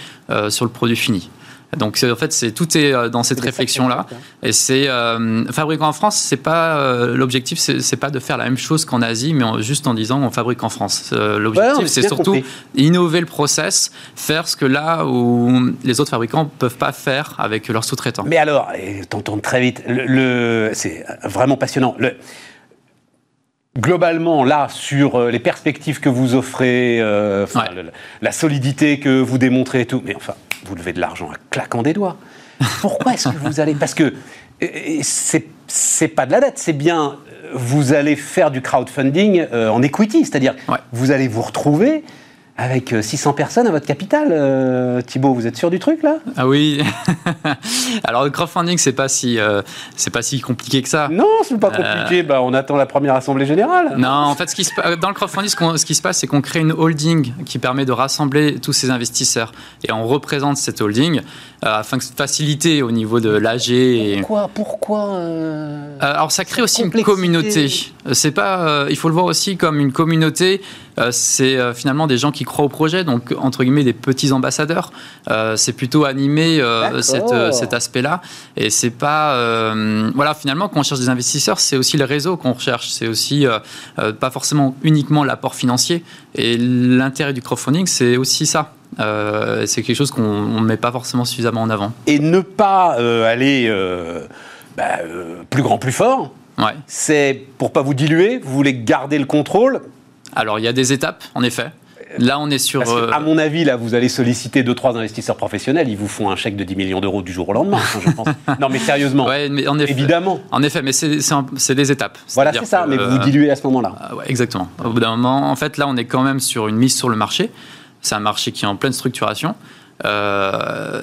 sur le produit fini. Donc en fait, c'est tout est euh, dans cette réflexion là. Et c'est euh, fabriquer en France, c'est pas euh, l'objectif, c'est pas de faire la même chose qu'en Asie, mais juste en disant on fabrique en France. l'objectif, c'est surtout innover le process, faire ce que là où les autres fabricants peuvent pas faire avec leurs sous-traitants. Mais alors, t'entends très vite. Le, c'est vraiment passionnant. Le, globalement, là, sur les perspectives que vous offrez, la solidité que vous démontrez et tout, mais enfin, vous levez de l'argent à claquant des doigts. Pourquoi est-ce que vous allez Parce que c'est pas de la dette, c'est bien vous allez faire du crowdfunding euh, en equity, c'est-à-dire vous allez vous retrouver avec 600 euh, personnes à votre capital, euh, Thibault, vous êtes sûr du truc là? Ah oui. Alors le crowdfunding, c'est pas si euh, c'est pas si compliqué que ça. Non, c'est pas compliqué. Bah, on attend la première assemblée générale. Non, en fait, ce qui se, dans le crowdfunding, ce, qui se passe, c'est qu'on crée une holding qui permet de rassembler tous ces investisseurs et on représente cette holding afin de faciliter au niveau de l'AG. Et... Pourquoi Pourquoi Alors ça crée aussi une communauté. C'est pas. il faut le voir aussi comme une communauté. C'est finalement des gens qui croient au projet, donc entre guillemets des petits ambassadeurs. Euh, c'est plutôt animé euh, euh, cet aspect-là. Et c'est pas. voilà, finalement, quand on cherche des investisseurs, c'est aussi le réseau qu'on recherche. C'est aussi pas forcément uniquement l'apport financier. Et l'intérêt du crowdfunding, c'est aussi ça. c'est quelque chose qu'on ne met pas forcément suffisamment en avant. Et ne pas aller bah, plus grand, plus fort, ouais. c'est pour pas vous diluer, vous voulez garder le contrôle alors il y a des étapes, en effet. Là, on est sur. à mon avis, là, vous allez solliciter deux trois investisseurs professionnels. Ils vous font un chèque de 10 millions d'euros du jour au lendemain. Je pense. non, mais sérieusement. mais en effet, évidemment. En effet, mais c'est des étapes. Voilà, c'est ça. mais vous diluez à ce moment-là. exactement. Au bout d'un moment, en fait, là, on est quand même sur une mise sur le marché. C'est un marché qui est en pleine structuration. Euh,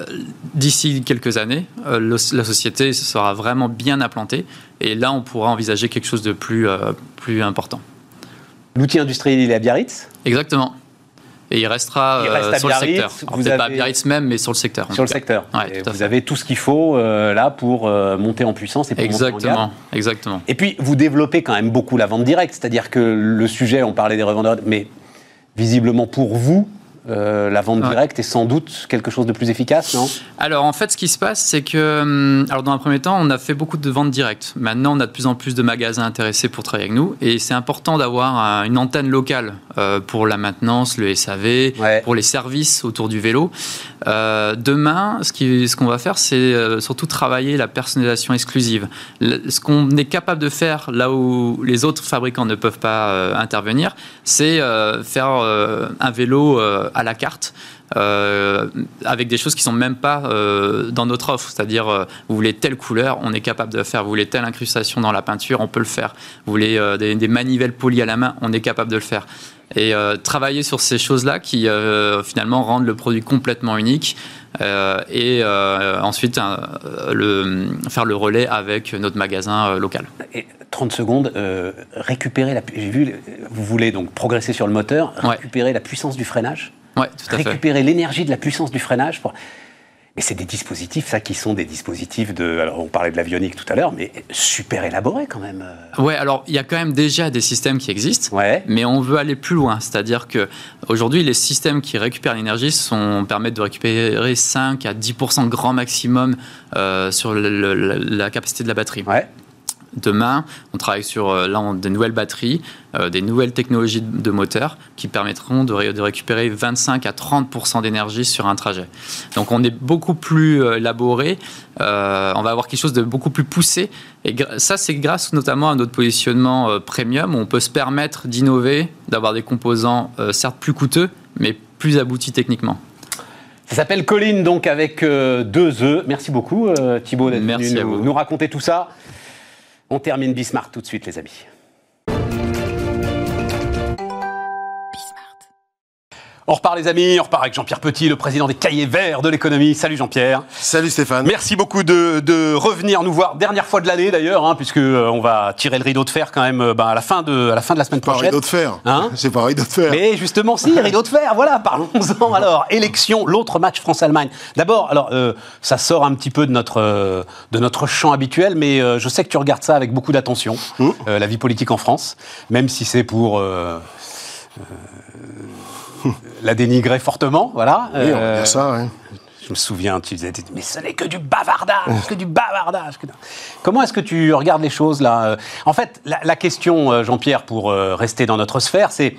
d'ici quelques années, euh, la société sera vraiment bien implantée et là, on pourra envisager quelque chose de plus, euh, plus important. L'outil industriel, il est à Biarritz Exactement. Et il restera sur le secteur. Peut-être pas à Biarritz même, mais sur le secteur. Sur le secteur. vous avez tout ce qu'il faut là pour monter en puissance et pour Exactement. Monter en Exactement. Et puis, vous développez quand même beaucoup la vente directe. C'est-à-dire que le sujet, on parlait des revendeurs, mais visiblement pour vous, euh, la vente directe est sans doute quelque chose de plus efficace, non? Alors en fait, ce qui se passe, c'est que, hum, alors dans un premier temps, on a fait beaucoup de ventes directes. Maintenant, on a de plus en plus de magasins intéressés pour travailler avec nous, et c'est important d'avoir une antenne locale euh, pour la maintenance, le SAV, pour les services autour du vélo. Euh, demain, ce qu'on ce qu'on va faire, c'est surtout travailler la personnalisation exclusive. ce qu'on est capable de faire là où les autres fabricants ne peuvent pas intervenir, c'est faire un vélo à la carte. Euh, avec des choses qui sont même pas euh, dans notre offre. C'est-à-dire, euh, vous voulez telle couleur, on est capable de le faire. Vous voulez telle incrustation dans la peinture, on peut le faire. Vous voulez des, manivelles polies à la main, on est capable de le faire. Et travailler sur ces choses-là qui finalement rendent le produit complètement unique. et ensuite le, faire le relais avec notre magasin local. Et 30 secondes, récupérer la. J'ai vu, vous voulez donc progresser sur le moteur, récupérer la puissance du freinage? Récupérer l'énergie de la puissance du freinage. Pour... Mais c'est des dispositifs, ça, qui sont des dispositifs de. Alors, on parlait de l'avionique tout à l'heure, mais super élaborés quand même. Ouais, alors il y a quand même déjà des systèmes qui existent, ouais. mais on veut aller plus loin. C'est-à-dire que aujourd'hui, les systèmes qui récupèrent l'énergie sont, permettent de récupérer 5 à 10 grand maximum euh, sur la capacité de la batterie. Ouais. Demain, on travaille sur euh, des nouvelles batteries, euh, des nouvelles technologies de moteur qui permettront de, récupérer 25 à 30% d'énergie sur un trajet. Donc on est beaucoup plus euh, élaboré, on va avoir quelque chose de beaucoup plus poussé. Et ça, c'est grâce notamment à notre positionnement premium, où on peut se permettre d'innover, d'avoir des composants certes plus coûteux, mais plus aboutis techniquement. Ça s'appelle Colline, donc avec deux œufs. Merci beaucoup, Thibaut, d'être venu nous, nous raconter tout ça. On termine Bismarck tout de suite, les amis. On repart les amis, on repart avec Jean-Pierre Petit, le président des cahiers verts de l'économie. Salut Jean-Pierre. Salut Stéphane. Merci beaucoup de, revenir nous voir, dernière fois de l'année d'ailleurs, hein, puisque euh, on va tirer le rideau de fer quand même euh, bah, à, la fin de, à la fin de la semaine prochaine. Pas rideau de fer. Hein C'est pas rideau de fer. Mais justement si, rideau de fer, voilà, parlons-en alors. Élection, l'autre match France-Allemagne. D'abord, alors euh, ça sort un petit peu de notre, de notre champ habituel, mais je sais que tu regardes ça avec beaucoup d'attention, mmh. la vie politique en France, même si c'est pour la dénigrer fortement, voilà. Oui, on euh, ça, Je me souviens, tu disais, mais ce n'est que du bavardage, que du bavardage. Comment est-ce que tu regardes les choses là En fait, la question, euh, Jean-Pierre, pour euh, rester dans notre sphère, c'est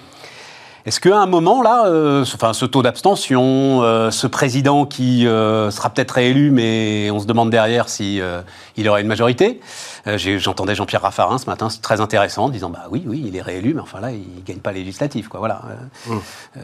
est-ce qu'à un moment, là, euh, enfin, ce taux d'abstention, euh, ce président qui euh, sera peut-être réélu, mais on se demande derrière si il aurait une majorité. J'entendais Jean-Pierre Raffarin ce matin, c'est très intéressant, disant bah oui, oui, il est réélu, mais enfin là, il gagne pas législatif, quoi. Voilà. Mmh.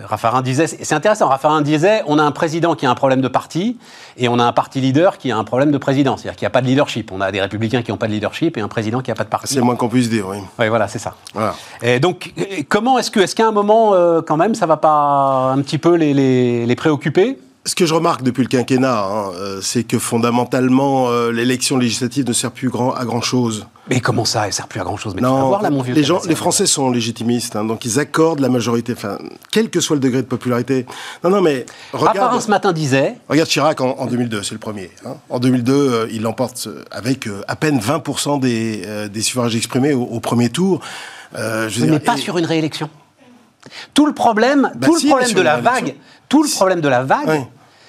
Raffarin disait, c'est intéressant. Raffarin disait, on a un président qui a un problème de parti et on a un parti leader qui a un problème de président, c'est-à-dire qu'il n'y a pas de leadership. On a des républicains qui n'ont pas de leadership et un président qui n'a pas de parti. C'est moins qu'on puisse dire, oui. Oui, voilà, c'est ça. Voilà. Et donc, comment est-ce que, est-ce qu'à un moment euh, quand même, ça va pas un petit peu les, préoccuper? Ce que je remarque depuis le quinquennat, hein, euh, c'est que fondamentalement, euh, l'élection législative ne sert plus grand, à grand chose. Mais comment ça, elle sert plus à grand chose Mais non, voir, là, mon vieux les, gens, les Français sont légitimistes, hein, donc ils accordent la majorité, enfin, quel que soit le degré de popularité. Non, non, mais regarde. ce matin disait. Regarde Chirac en, 2002, c'est le premier. Hein. En 2002, il l'emporte avec à peine 20% des, des suffrages exprimés au, premier tour. je mais pas sur une réélection. Tout le problème, bah tout le problème de la vague, tout le problème de la vague. Oui.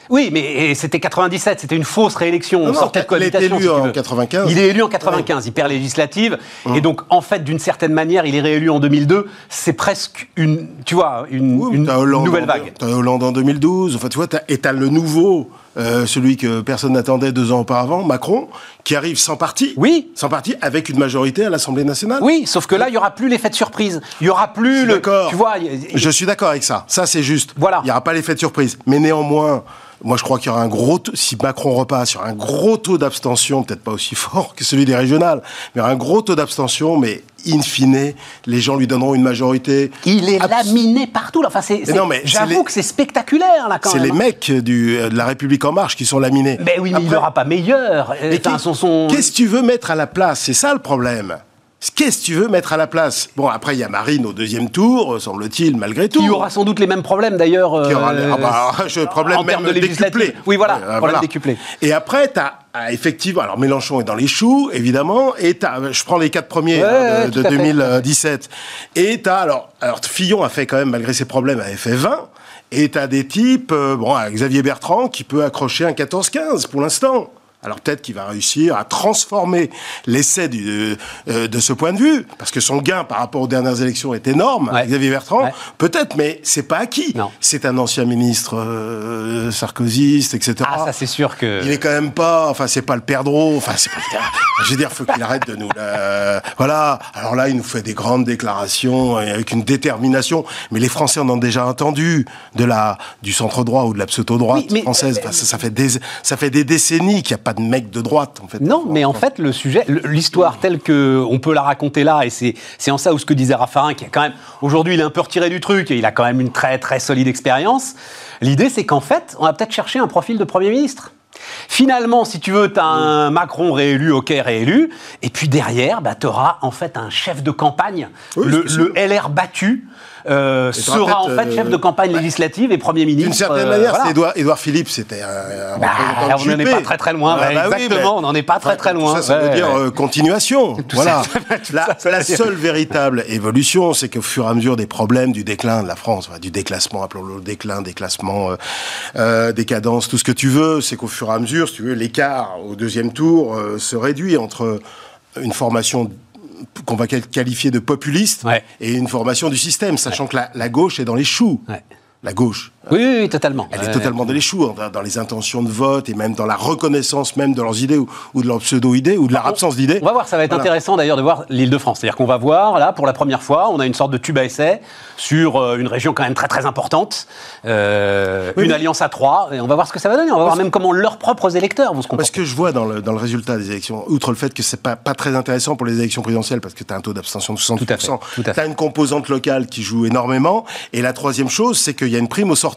Mais c'était 97, c'était une fausse réélection. on sortait de cohabitation. Il est élu en 95. Il est élu en 95, il perd législative. Hum. Et donc, en fait, d'une certaine manière, il est réélu en 2002. C'est presque une, tu vois, une, nouvelle vague. Tu as Hollande en 2012. Enfin, tu vois, et tu as le nouveau celui que personne n'attendait deux ans auparavant, Macron, qui arrive sans parti. Oui. Sans parti, avec une majorité à l'Assemblée nationale. Oui, sauf que là, il n'y aura plus l'effet de surprise. Il n'y aura plus le. Tu vois. Je suis d'accord avec ça. Ça, c'est juste. Voilà. Il n'y aura pas l'effet de surprise. Mais néanmoins. Moi, je crois qu'il y aura un gros, si Macron repasse, il y aura un gros taux d'abstention, peut-être pas aussi fort que celui des régionales, mais un gros taux d'abstention, mais in fine, les gens lui donneront une majorité. Il est laminé partout. Enfin, c'est, j'avoue que c'est spectaculaire là. C'est les mecs du, de la République en marche qui sont laminés. Mais oui, mais il n'aura pas meilleur. Qu'est-ce que tu veux mettre à la place? C'est ça le problème. Qu'est-ce que tu veux mettre à la place? Bon, après, il y a Marine au deuxième tour, euh, semble-t-il, malgré tout. Qui aura sans doute les mêmes problèmes, d'ailleurs. Euh, ah bah, je, problème en même de décuplé. Oui, voilà, problème décuplé. Et après, tu as ah, effectivement, alors Mélenchon est dans les choux, évidemment, et je prends les quatre premiers hein, de, 2017, et tu as, alors, alors Fillon a fait quand même, malgré ses problèmes, avait fait 20, et tu as des types, euh, bon, Xavier Bertrand, qui peut accrocher un 14-15 pour l'instant. Alors peut-être qu'il va réussir à transformer l'essai euh, euh, de ce point de vue, parce que son gain par rapport aux dernières élections est énorme, Xavier Bertrand. Peut-être, mais c'est pas acquis. C'est un ancien ministre euh, sarkozyste, etc. Ah, ça c'est sûr que. Il est quand même pas. Enfin, c'est pas le perdreau. Enfin, c'est pas. Je veux dire, faut qu'il arrête de nous. Voilà. Alors là, il nous fait des grandes déclarations avec une détermination. Mais les Français en ont déjà entendu de la du centre droit ou de la pseudo droite française. ça, ça, fait des ça fait des décennies qu'il n'y a pas de mec de droite, en fait. Non, mais en fait, le sujet, l'histoire telle que on peut la raconter là, et c'est en ça où ce que disait Raffarin, qui a quand même, aujourd'hui, il est un peu retiré du truc, et il a quand même une très, très solide expérience. L'idée, c'est qu'en fait, on va peut-être chercher un profil de Premier ministre. Finalement, si tu veux, tu as un Macron réélu, ok, réélu, et puis derrière, bah, tu auras en fait un chef de campagne, le, le, LR battu, euh, sera en fait chef de campagne euh, législative et Premier ministre. D'une certaine manière, c'est Édouard, Philippe, c'était un, bah, On n'en est pas très très loin. Ah, bah exactement, on n'en est pas très très loin. Ça, ça veut dire euh, continuation. voilà. la, seule véritable évolution, c'est qu'au fur et à mesure des problèmes du déclin de la France, du déclassement, appelons-le déclin, déclassement, décadence, tout ce que tu veux, c'est qu'au fur et à mesure, si tu veux, l'écart au deuxième tour se réduit entre une formation qu'on va qualifier de populiste et une formation du système, sachant que la, la, gauche est dans les choux. La gauche. Oui, oui, totalement. Elle est totalement dans les choux, dans, les intentions de vote et même dans la reconnaissance même de leurs idées ou, de leurs pseudo-idées ou de leur absence d'idées. On va voir, ça va être intéressant d'ailleurs de voir l'île de France. C'est-à-dire qu'on va voir, là, pour la première fois, on a une sorte de tube à essai sur euh, une région quand même très très importante, euh, une alliance à trois, et on va voir ce que ça va donner. On va voir même comment leurs propres électeurs vont se comporter. Parce que je vois dans le, dans le résultat des élections, outre le fait que c'est pas, pas très intéressant pour les élections présidentielles parce que tu as un taux d'abstention de 60%, tu as une composante locale qui joue énormément, et la troisième chose, c'est qu'il y a une prime au sortant.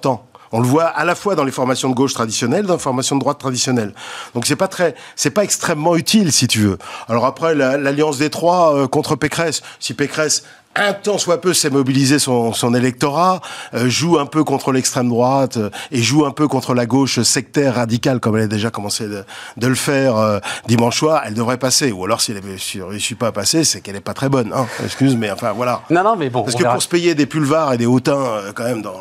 On le voit à la fois dans les formations de gauche traditionnelles, dans les formations de droite traditionnelles. Donc c'est pas très, c'est pas extrêmement utile si tu veux. Alors après l'alliance des trois euh, contre Pécresse, si Pécresse un temps soit peu s'est mobilisé son, son électorat, euh, joue un peu contre l'extrême droite euh, et joue un peu contre la gauche sectaire radicale comme elle a déjà commencé de, de le faire euh, dimanche soir, elle devrait passer. Ou alors si elle ne réussit pas à passer, c'est qu'elle est pas très bonne. Hein. Excuse, mais enfin voilà. Non, non, mais bon. Parce que pour se payer des pulvars et des hautains quand même dans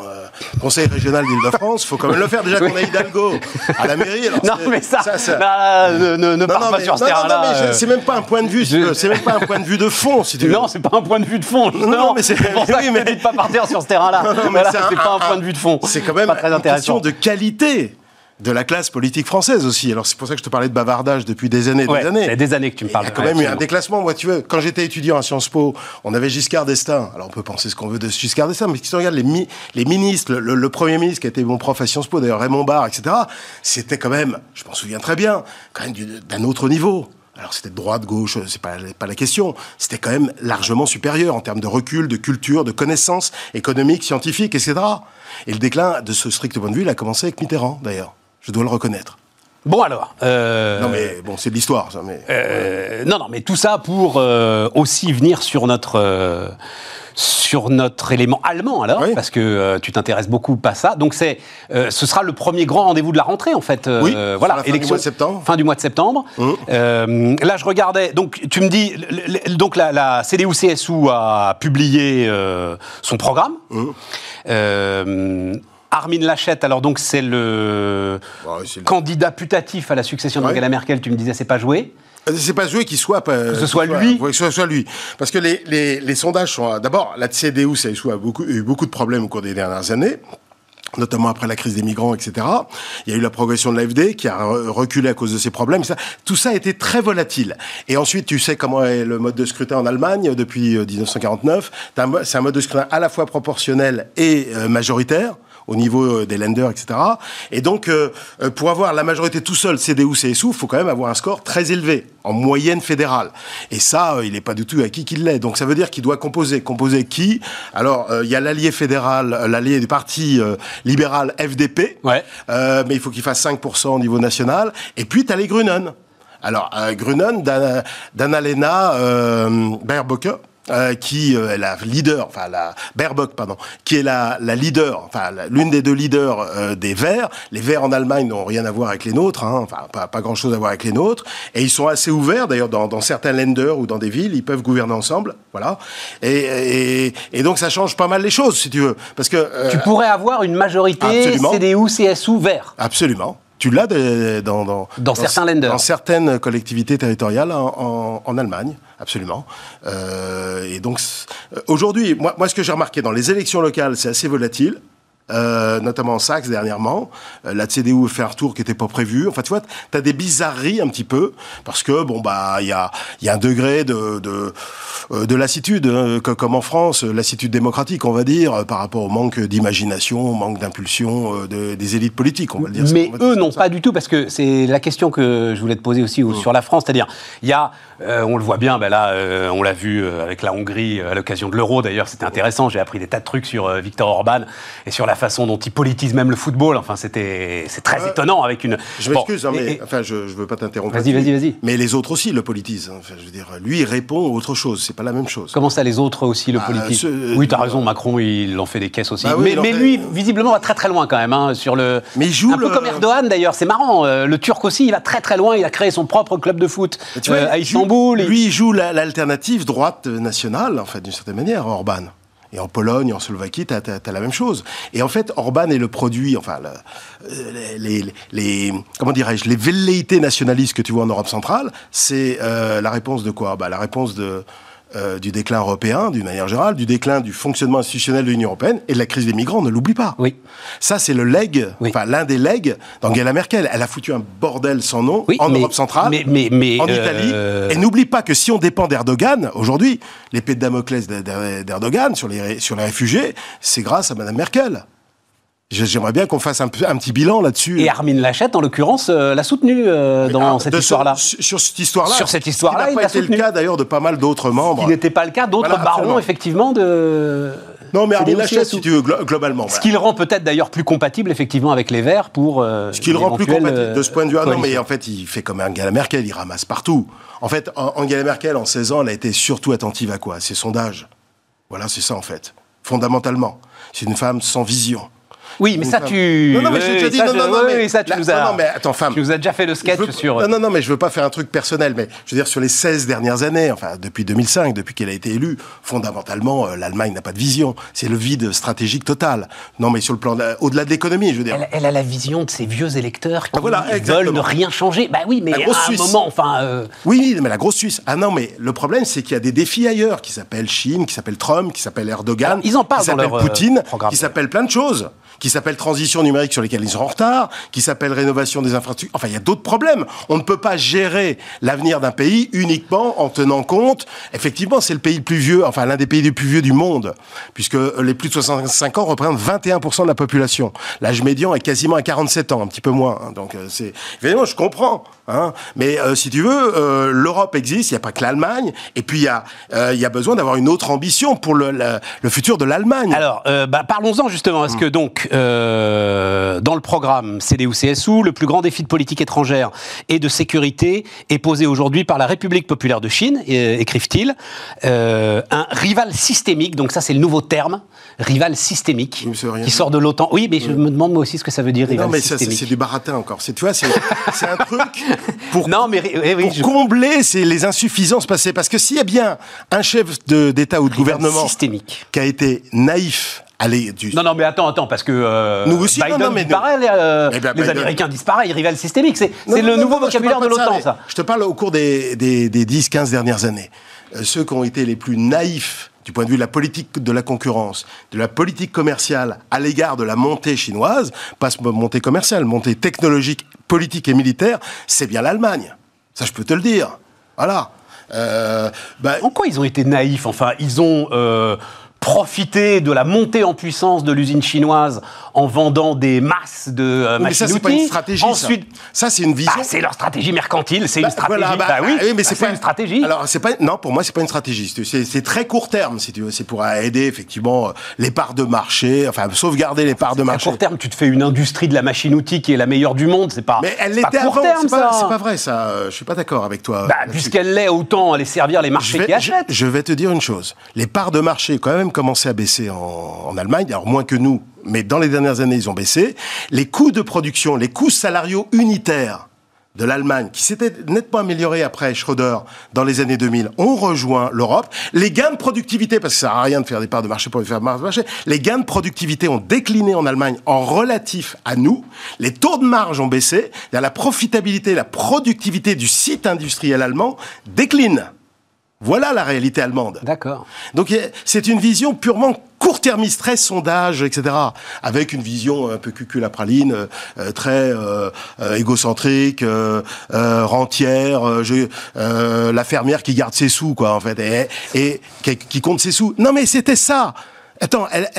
le Conseil régional d'Île-de-France, faut quand même le faire. Déjà qu'on a Hidalgo à la mairie. Alors non, mais ça, ça, ne, ne, ne pas sur ce terrain-là. C'est même pas un point de vue. C'est même pas un point de vue de fond, si tu veux. Non, c'est pas un point de vue de fond. Non, mais c'est pour ça oui, mais... pas partir sur ce terrain-là. c'est pas un, point de vue de fond. C'est quand même pas très intéressant. une question de qualité de la classe politique française aussi. Alors c'est pour ça que je te parlais de bavardage depuis des années et des années. C'est des années que tu me parles. Il y a quand même eu un déclassement. Moi, tu veux, quand j'étais étudiant à Sciences Po, on avait Giscard d'Estaing. Alors on peut penser ce qu'on veut de Giscard d'Estaing, mais si tu regardes les, les ministres, le, premier ministre qui était mon prof à Sciences Po, d'ailleurs Raymond Barre, etc., c'était quand même, je m'en souviens très bien, quand même d'un autre niveau. Alors c'était droite, gauche, c'est pas, pas la question. C'était quand même largement supérieur en termes de recul, de culture, de connaissances économiques, scientifiques, etc. Et le déclin de ce strict point de vue, il a commencé avec Mitterrand, d'ailleurs. Je dois le reconnaître. Bon alors. Euh, non mais bon, c'est de l'histoire, ça. Mais euh, non, non, mais tout ça pour euh, aussi venir sur notre sur notre élément allemand alors, parce que tu t'intéresses beaucoup à ça. Donc c'est, ce sera le premier grand rendez-vous de la rentrée en fait. Oui, voilà, fin élection, du mois de septembre. Fin du mois de septembre. Mmh. là, je regardais. Donc tu me dis, donc la, la CDU-CSU a publié son programme. Mmh. Armin Lachette, alors donc c'est le, bah candidat putatif à la succession d'Angela Merkel, tu me disais c'est pas joué. Euh, c'est pas joué qu'il soit. que ce soit lui. que ce soit lui. Parce que les, les, les sondages sont. D'abord, la CDU, ça a eu beaucoup, eu beaucoup de problèmes au cours des dernières années. notamment après la crise des migrants, etc. Il y a eu la progression de l'AFD qui a reculé à cause de ces problèmes. tout ça a été très volatile. Et ensuite, tu sais comment est le mode de scrutin en Allemagne depuis 1949. Euh, c'est un mode de scrutin à la fois proportionnel et euh, majoritaire au niveau euh, des lenders, etc. Et donc, euh, euh, pour avoir la majorité tout seul, CDU, CSU, il faut quand même avoir un score très élevé, en moyenne fédérale. Et ça, il n'est pas du tout acquis qu'il l'est. Donc, ça veut dire qu'il doit composer. Composer qui? Alors, il y a l'allié fédéral, l'allié du parti libéral FDP, ouais. mais il faut qu'il fasse 5% au niveau national. Et puis, tu as les Grunen. Alors, Grunen, d'Annalena euh, euh, qui euh, est la leader, enfin la Baerbock, pardon, qui est la, la leader, enfin l'une des deux leaders euh, des Verts. Les Verts en Allemagne n'ont rien à voir avec les nôtres, hein, enfin pas, pas grand-chose à voir avec les nôtres, et ils sont assez ouverts. D'ailleurs, dans, dans certains lenders ou dans des villes, ils peuvent gouverner ensemble, voilà. Et, et, et donc ça change pas mal les choses, si tu veux, parce que tu pourrais avoir une majorité CDU, CSU, Vert. Absolument. Tu l'as dans, dans, dans, certains lenders. Dans certaines collectivités territoriales en, en, en Allemagne, absolument. Euh, et donc, euh, aujourd'hui, moi, moi, ce que j'ai remarqué dans les élections locales, c'est assez volatile. Euh, notamment en Saxe dernièrement. Euh, la CDU fait un retour qui n'était pas prévu. Enfin, tu vois, tu as des bizarreries un petit peu, parce que, bon, bah, il y a, y a un degré de, de, de lassitude, hein, comme en France, lassitude démocratique, on va dire, par rapport au manque d'imagination, au manque d'impulsion de, des élites politiques, on va le dire. Mais eux, non, pas du tout, parce que c'est la question que je voulais te poser aussi mmh. sur la France, c'est-à-dire, il y a, on le voit bien, ben là, on l'a vu avec la Hongrie à l'occasion de l'euro, d'ailleurs, c'était intéressant, j'ai appris des tas de trucs sur Viktor Orban et sur la façon dont il politise même le football. Enfin, c'était c'est très euh, étonnant avec une. Je m'excuse, hein, mais enfin, je, je veux pas t'interrompre. Vas-y, vas-y, vas-y. Mais les autres aussi le politisent. Hein. Enfin, je veux dire, lui, il répond à autre chose. C'est pas la même chose. Comment ça, les autres aussi le ah, politisent Oui, tu as raison. Macron, il en fait des caisses aussi. Bah mais, mais lui, visiblement, va très très loin quand même hein, sur le. Mais il joue un peu comme Erdogan d'ailleurs. C'est marrant. Euh, le Turc aussi, il va très très loin. Il a créé son propre club de foot euh, à Lui, il joue l'alternative droite nationale, en fait, d'une certaine manière, Orban. Et en Pologne, en Slovaquie, tu as, la même chose. Et en fait, Orban est le produit, enfin, euh, les, les, comment dirais-je, les velléités nationalistes que tu vois en Europe centrale, c'est euh, la réponse de quoi? Bah, La réponse de euh, du déclin européen, d'une manière générale, du déclin du fonctionnement institutionnel de l'Union européenne et de la crise des migrants, ne l'oublie pas. Oui. Ça, c'est le leg, enfin l'un des legs d'Angela Merkel. Elle a foutu un bordel sans nom en Europe centrale, mais, mais, en Italie. Euh, et n'oublie pas que si on dépend d'Erdogan, aujourd'hui, l'épée de Damoclès d'Erdogan sur les, sur les réfugiés, c'est grâce à Madame Merkel. J'aimerais bien qu'on fasse un, un, petit bilan là-dessus. Et Armin Lachette, en l'occurrence, euh, l'a soutenu euh, dans cette histoire-là. Sur, cette histoire-là. Sur cette histoire-là, il n'a pas été le cas d'ailleurs de pas mal d'autres membres. Ce n'était pas le cas d'autres barons, effectivement, de. Non, mais Armin Lachette, si tu veux, globalement. Ce qui le rend peut-être d'ailleurs plus compatible, effectivement, avec les Verts pour. Euh, ce qui le rend plus compatible de ce point de vue. Ah non, mais en fait, il fait comme Angela Merkel, il ramasse partout. En fait, Angela Merkel, en 16 ans, elle a été surtout attentive à quoi? Ses sondages. Voilà, c'est ça, en fait. Fondamentalement. C'est une femme sans vision oui, mais ça, tu. Non, non, mais je te dis, non, non, non, mais ça, tu nous as. Non, mais attends, femme. Tu nous as déjà fait le sketch sur. Non, non, non, mais je veux pas faire un truc personnel, mais je veux dire, sur les 16 dernières années, enfin, depuis 2005, depuis qu'elle a été élue, fondamentalement, euh, l'Allemagne n'a pas de vision. C'est le vide stratégique total. Non, mais sur le plan, au-delà de l'économie, je veux dire. Elle, a la vision de ses vieux électeurs qui ah, veulent ne rien changer. Bah oui, mais à un moment, enfin. Euh, oui, mais la grosse Suisse. Ah non, mais le problème, c'est qu'il y a des défis ailleurs qui s'appellent Chine, qui s'appellent Trump, qui s'appellent Erdogan. ils en parlent qui s'appellent Poutine, qui s'appellent plein de choses qui s'appelle transition numérique sur lesquels ils sont en retard, qui s'appelle rénovation des infrastructures. Enfin, il y a d'autres problèmes. On ne peut pas gérer l'avenir d'un pays uniquement en tenant compte. Effectivement, c'est le pays le plus vieux, enfin l'un des pays les plus vieux du monde, puisque les plus de 65 ans représentent 21% de la population. L'âge médian est quasiment à 47 ans, un petit peu moins. Hein. Donc euh, c'est évidemment, je comprends. Hein. Mais euh, si tu veux, euh, l'Europe existe. Il n'y a pas que l'Allemagne. Et puis il y a, il y a besoin d'avoir une autre ambition pour le, le, futur de l'Allemagne. Alors, bah, parlons-en justement. Est-ce que hum. Donc euh, dans le programme CDU-CSU, le plus grand défi de politique étrangère et de sécurité est posé aujourd'hui par la République populaire de Chine, écrivent-ils, euh, un rival systémique, donc ça c'est le nouveau terme, rival systémique, qui sort de l'OTAN. Oui, mais je me demande moi aussi ce que ça veut dire, rival non, mais c'est du baratin encore. Tu vois, c'est un truc pour, non, mais, combler les insuffisances passées. Parce que s'il y a bien un chef d'État ou de gouvernement systémique. qui a été naïf Allez, du... Non, non, mais attends, attends, parce que euh, nous aussi, Biden non, mais disparaît, euh, eh ben, les, Américains disparaissent, rival systémique. C'est le nouveau vocabulaire de l'OTAN, ça, Je te parle au cours des, des, des 10-15 dernières années. Euh, ceux qui ont été les plus naïfs du point de vue de la politique de la concurrence, de la politique commerciale à l'égard de la montée chinoise, pas montée commerciale, montée technologique, politique et militaire, c'est bien l'Allemagne. Ça, je peux te le dire. Voilà. Euh, bah, en quoi ils ont été naïfs Enfin, ils ont euh, profiter de la montée en puissance de l'usine chinoise en vendant des masses de euh, machines mais ça, pas une stratégie. Ensuite, ça, c'est une vision. Bah, c'est leur stratégie mercantile. C'est une bah, stratégie. Bah, bah, oui, mais c'est pas une stratégie. Alors, c'est pas. Non, pour moi, c'est pas une stratégie. C'est très court terme, si tu veux. C'est pour aider effectivement les parts de marché, enfin sauvegarder les parts de marché. À court terme, tu te fais une industrie de la machine-outil qui est la meilleure du monde. C'est pas. Mais elle l'était avant. C'est pas, pas, vrai, ça. Je suis pas d'accord avec toi. Puisqu'elle l'est, autant aller servir les marchés qui achètent. Je, je vais te dire une chose. Les parts de marché, quand même, commencé à baisser en, Allemagne, alors moins que nous, mais dans les dernières années, ils ont baissé. Les coûts de production, les coûts salariaux unitaires de l'Allemagne, qui s'était nettement amélioré après Schröder dans les années 2000, ont rejoint l'Europe. Les gains de productivité, parce que ça sert à rien de faire des parts de marché pour faire des parts de marché, les gains de productivité ont décliné en Allemagne en relatif à nous. Les taux de marge ont baissé. La profitabilité, la productivité du site industriel allemand décline. Voilà la réalité allemande. D'accord. Donc c'est une vision purement court-termiste, très sondage, etc. Avec une vision un peu cucul-praline, euh, euh, très euh, égocentrique, rentière, je, la fermière qui garde ses sous, quoi, en fait, et, et qui, compte ses sous. Non mais c'était ça Attends, elle,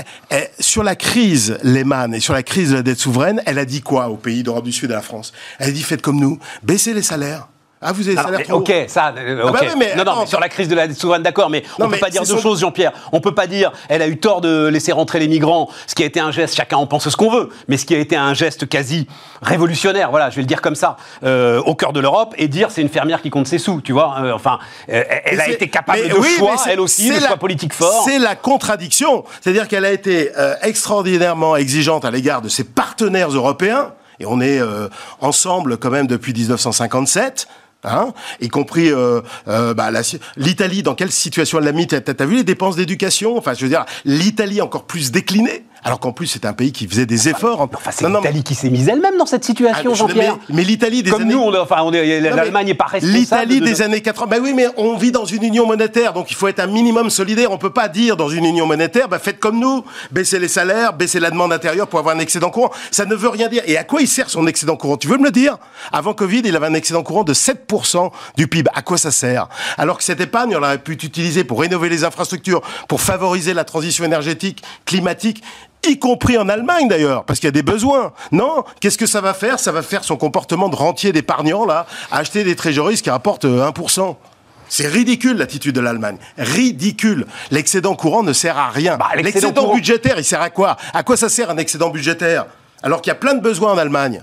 sur la crise Lehman et sur la crise de la dette souveraine, elle a dit quoi aux pays d'Europe du Sud et à la France? Elle a dit faites comme nous, baissez les salaires. Ah, vous avez salaire trop Ok, ça. Euh, ah bah mais, non, non, mais sur la crise de la souveraine, d'accord, mais on ne peut pas dire deux choses, Jean-Pierre. On peut pas dire, elle a eu tort de laisser rentrer les migrants, ce qui a été un geste, chacun en pense ce qu'on veut, mais ce qui a été un geste quasi révolutionnaire, voilà, je vais le dire comme ça, euh, au cœur de l'Europe, et dire c'est une fermière qui compte ses sous, tu vois. Euh, enfin, elle a été capable de choix, elle aussi, de choix politique fort. C'est la contradiction, c'est-à-dire qu'elle a été extraordinairement exigeante à l'égard de ses partenaires européens. Et on est ensemble quand même depuis 1957. Hein y compris euh, euh, bah, l'Italie, dans quelle situation elle l'a mis? T'as as vu les dépenses d'éducation? Enfin, je veux dire, l'Italie encore plus déclinée. Alors qu'en plus, c'est un pays qui faisait des efforts. Enfin, c'est l'Italie qui s'est mise elle-même dans cette situation, ah, Jean-Pierre. Mais, l'Italie des Comme années... nous, on, enfin, l'Allemagne n'est pas responsable. L'Italie des années 80. Ben oui, mais on vit dans une union monétaire, donc il faut être un minimum solidaire. On peut pas dire dans une union monétaire, ben faites comme nous, baissez les salaires, baissez la demande intérieure pour avoir un excédent courant. Ça ne veut rien dire. Et à quoi il sert son excédent courant? Tu veux me le dire? Avant Covid, il avait un excédent courant de 7% du PIB. À quoi ça sert? Alors que cette épargne, on aurait pu utiliser pour rénover les infrastructures, pour favoriser la transition énergétique, climatique y compris en Allemagne d'ailleurs, parce qu'il y a des besoins. Non, qu'est-ce que ça va faire? Ça va faire son comportement de rentier d'épargnant, là, acheter des trésoreries qui rapportent 1%. Euh, C'est ridicule l'attitude de l'Allemagne. Ridicule. L'excédent courant ne sert à rien. Bah, l'excédent budgétaire, il sert à quoi? À quoi ça sert un excédent budgétaire? Alors qu'il y a plein de besoins en Allemagne.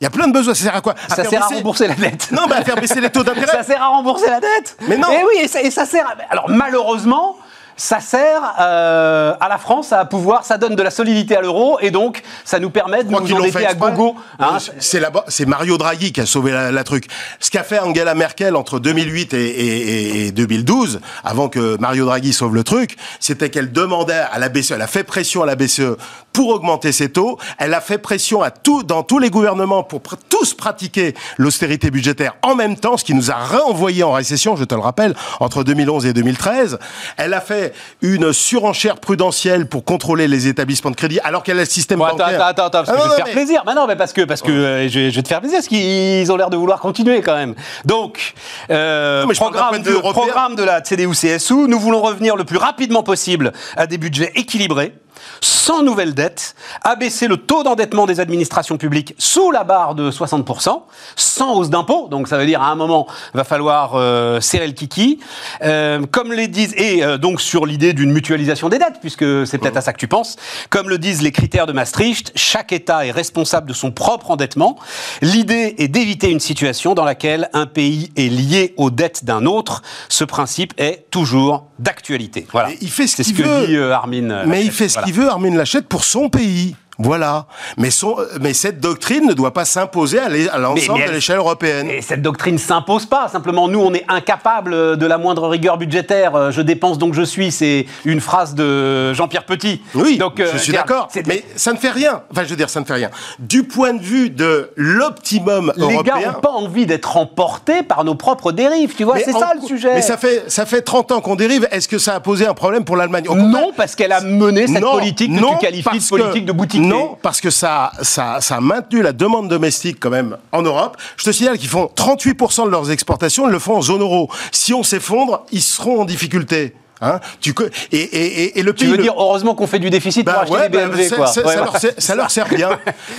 Il y a plein de besoins. Ça sert à quoi? Ça sert à rembourser la dette. Non, mais à faire baisser les taux d'intérêt. ça sert à rembourser la dette. Mais non. Et eh oui, et ça, et ça sert. À... Alors malheureusement, ça sert euh, à la France à pouvoir, ça donne de la solidité à l'euro et donc ça nous permet de nous endetter à gogo. Hein. C'est Mario Draghi qui a sauvé la, truc. Ce qu'a fait Angela Merkel entre 2008 et, et, 2012, avant que Mario Draghi sauve le truc, c'était qu'elle demandait à la BCE, elle a fait pression à la BCE pour augmenter ses taux. Elle a fait pression à tout, dans tous les gouvernements pour tous pratiquer l'austérité budgétaire en même temps, ce qui nous a renvoyé en récession, je te le rappelle, entre 2011 et 2013. Elle a fait une surenchère prudentielle pour contrôler les établissements de crédit, alors qu'elle a le système bancaire. Attends, attends, attends, parce que ah je vais te faire plaisir. Mais non, mais parce que, parce que euh, je, vais te faire plaisir, parce qu'ils ont l'air de vouloir continuer quand même. Donc, euh, programme, de, programme de la CDU-CSU, nous voulons revenir le plus rapidement possible à des budgets équilibrés sans nouvelle dette, abaisser le taux d'endettement des administrations publiques sous la barre de 60%, sans hausse d'impôts, donc ça veut dire à un moment, va falloir euh, serrer le kiki, euh, comme les disent, et euh, donc sur l'idée d'une mutualisation des dettes, puisque c'est peut-être à ça que tu penses, comme le disent les critères de Maastricht, chaque État est responsable de son propre endettement. L'idée est d'éviter une situation dans laquelle un pays est lié aux dettes d'un autre. Ce principe est toujours d'actualité. Voilà. Il fait ce qu'il ce que dit Armin. Mais il fait ce qu'il veut, Armin Lachette, pour son pays. Voilà. Mais, son, mais cette doctrine ne doit pas s'imposer à l'ensemble de l'échelle européenne. Et cette doctrine s'impose pas. Simplement, nous, on est incapable de la moindre rigueur budgétaire. Euh, je dépense donc je suis. C'est une phrase de Jean-Pierre Petit. Oui, donc, je suis d'accord. Mais ça ne fait rien. Enfin, je veux dire, ça ne fait rien. Du point de vue de l'optimum européen... Les gars n'ont pas envie d'être emportés par nos propres dérives. Tu vois, c'est ça le sujet. Mais ça fait, ça fait 30 ans qu'on dérive. Est-ce que ça a posé un problème pour l'Allemagne? Non, parce qu'elle a mené cette politique que tu qualifies de politique de boutique. Non, parce que ça, ça, ça a maintenu la demande domestique quand même en Europe. Je te signale qu'ils font 38% de leurs exportations, ils le font en zone euro. Si on s'effondre, ils seront en difficulté. Hein tu, et, et, et, le pays. Tu veux dire, heureusement qu'on fait du déficit pour bah acheter des BMW, quoi. Ça, leur, sert bien.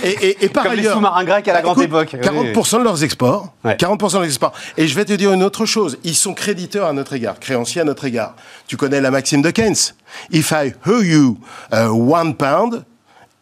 Et, par Comme ailleurs, les sous-marins grecs à la grande époque. 40% de leurs exports. 40% de leurs exports. Et je vais te dire une autre chose. Ils sont créditeurs à notre égard, créanciers à notre égard. Tu connais la maxime de Keynes. If I owe you uh, one pound,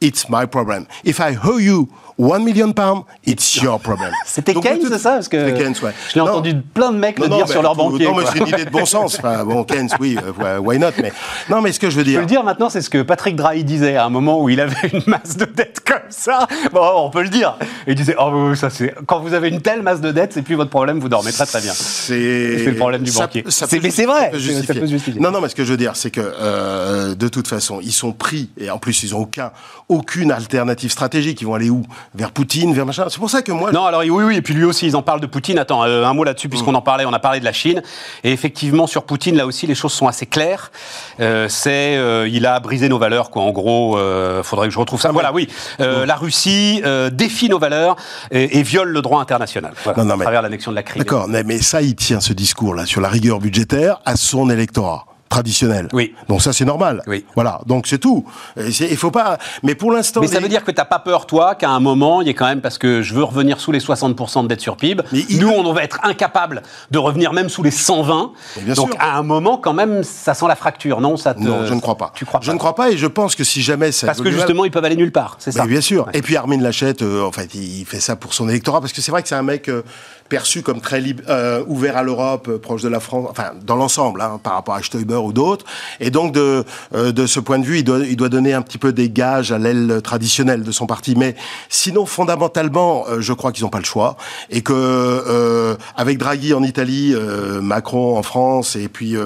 it's my problem. If I owe you 1 million pounds, it's your problem. C'était Keynes, c'est ça Parce que Keynes, ouais. Je l'ai entendu plein de mecs le dire sur leur banquier. Non, mais c'est une idée de bon sens. Enfin, bon, Keynes, oui, euh, why not mais... Non, mais ce que je veux dire... Je peux le dire maintenant, c'est ce que Patrick Drahi disait à un moment où il avait une masse de dettes comme ça. Bon, on peut le dire. Il disait, oh, ça c'est... Quand vous avez une telle masse de dettes, c'est plus votre problème, vous dormez très très bien. C'est le problème du banquier. mais c'est vrai. Ça peut justifier. Non, non, mais ce que je veux dire, c'est que euh, de toute façon, ils sont pris, et en plus, ils n'ont aucun, aucune alternative stratégique. Ils vont aller où? Vers Poutine, vers c'est pour ça que moi. Non, alors oui, oui, et puis lui aussi, ils en parlent de Poutine. Attends, euh, un mot là-dessus, puisqu'on en parlait. On a parlé de la Chine. Et effectivement, sur Poutine, là aussi, les choses sont assez claires. Euh, c'est, euh, il a brisé nos valeurs, quoi. En gros, faudrait que je retrouve ça. Voilà, oui. La Russie défie nos valeurs et, viole le droit international. à travers l'annexion de la Crimée. D'accord, mais, mais ça, il tient ce discours-là sur la rigueur budgétaire à son électorat traditionnel. Oui. Donc ça c'est normal. Oui. Voilà. Donc c'est tout. Il faut pas. Mais pour l'instant. Mais ça veut dire que tu t'as pas peur toi qu'à un moment il y ait quand même parce que je veux revenir sous les 60% de dette sur PIB. Nous on va être incapable de revenir même sous les 120. Donc à un moment quand même ça sent la fracture, non? Ça Non, je ne crois pas. Tu crois Je ne crois pas et je pense que si jamais ça. Parce que justement ils peuvent aller nulle part, c'est ça? bien sûr. Et puis Armin Lachette, euh, en fait, il fait ça pour son électorat parce que c'est vrai que c'est un mec. Euh, perçu comme très euh, ouvert à l'Europe, euh, proche de la France, enfin dans l'ensemble, hein, par rapport à Stoiber ou d'autres. Et donc de, euh, de ce point de vue, il doit, il doit donner un petit peu des gages à l'aile traditionnelle de son parti. Mais sinon, fondamentalement, je crois qu'ils n'ont pas le choix et que avec Draghi en Italie, Macron en France, et puis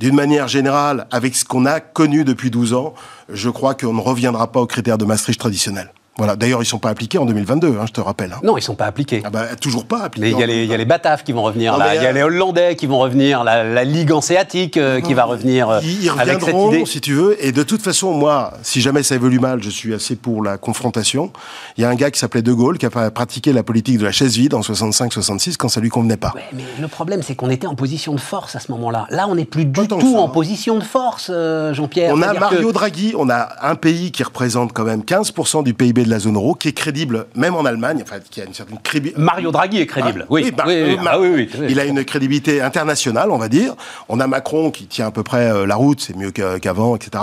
d'une manière générale, avec ce qu'on a connu depuis 12 ans, je crois qu'on ne reviendra pas aux critères de Maastricht traditionnels. Voilà. D'ailleurs, ils ne sont pas appliqués en 2022, hein, je te rappelle. Hein. Non, ils ne sont pas appliqués. Ah bah, toujours pas appliqués. Il y, a les, y a les Bataves qui vont revenir, il y a les Hollandais qui vont revenir, la, Ligue hanséatique euh, qui va revenir. Euh, ils, reviendront, si tu veux. Et de toute façon, moi, si jamais ça évolue mal, je suis assez pour la confrontation. Il y a un gars qui s'appelait De Gaulle qui a pratiqué la politique de la chaise vide en 65-66 quand ça lui convenait pas. Ouais, mais le problème, c'est qu'on était en position de force à ce moment-là. Là, on n'est plus du tout en position de force, euh, Jean-Pierre. On a Mario Draghi, on a un pays qui représente quand même 15% du PIB de la zone euro, qui est crédible, même en Allemagne, enfin, qui a une certaine crédibilité. Mario Draghi est crédible, oui. Bah, oui, ah oui, Il a une crédibilité internationale, on va dire. On a Macron qui tient à peu près euh, la route, c'est mieux qu'avant, etc.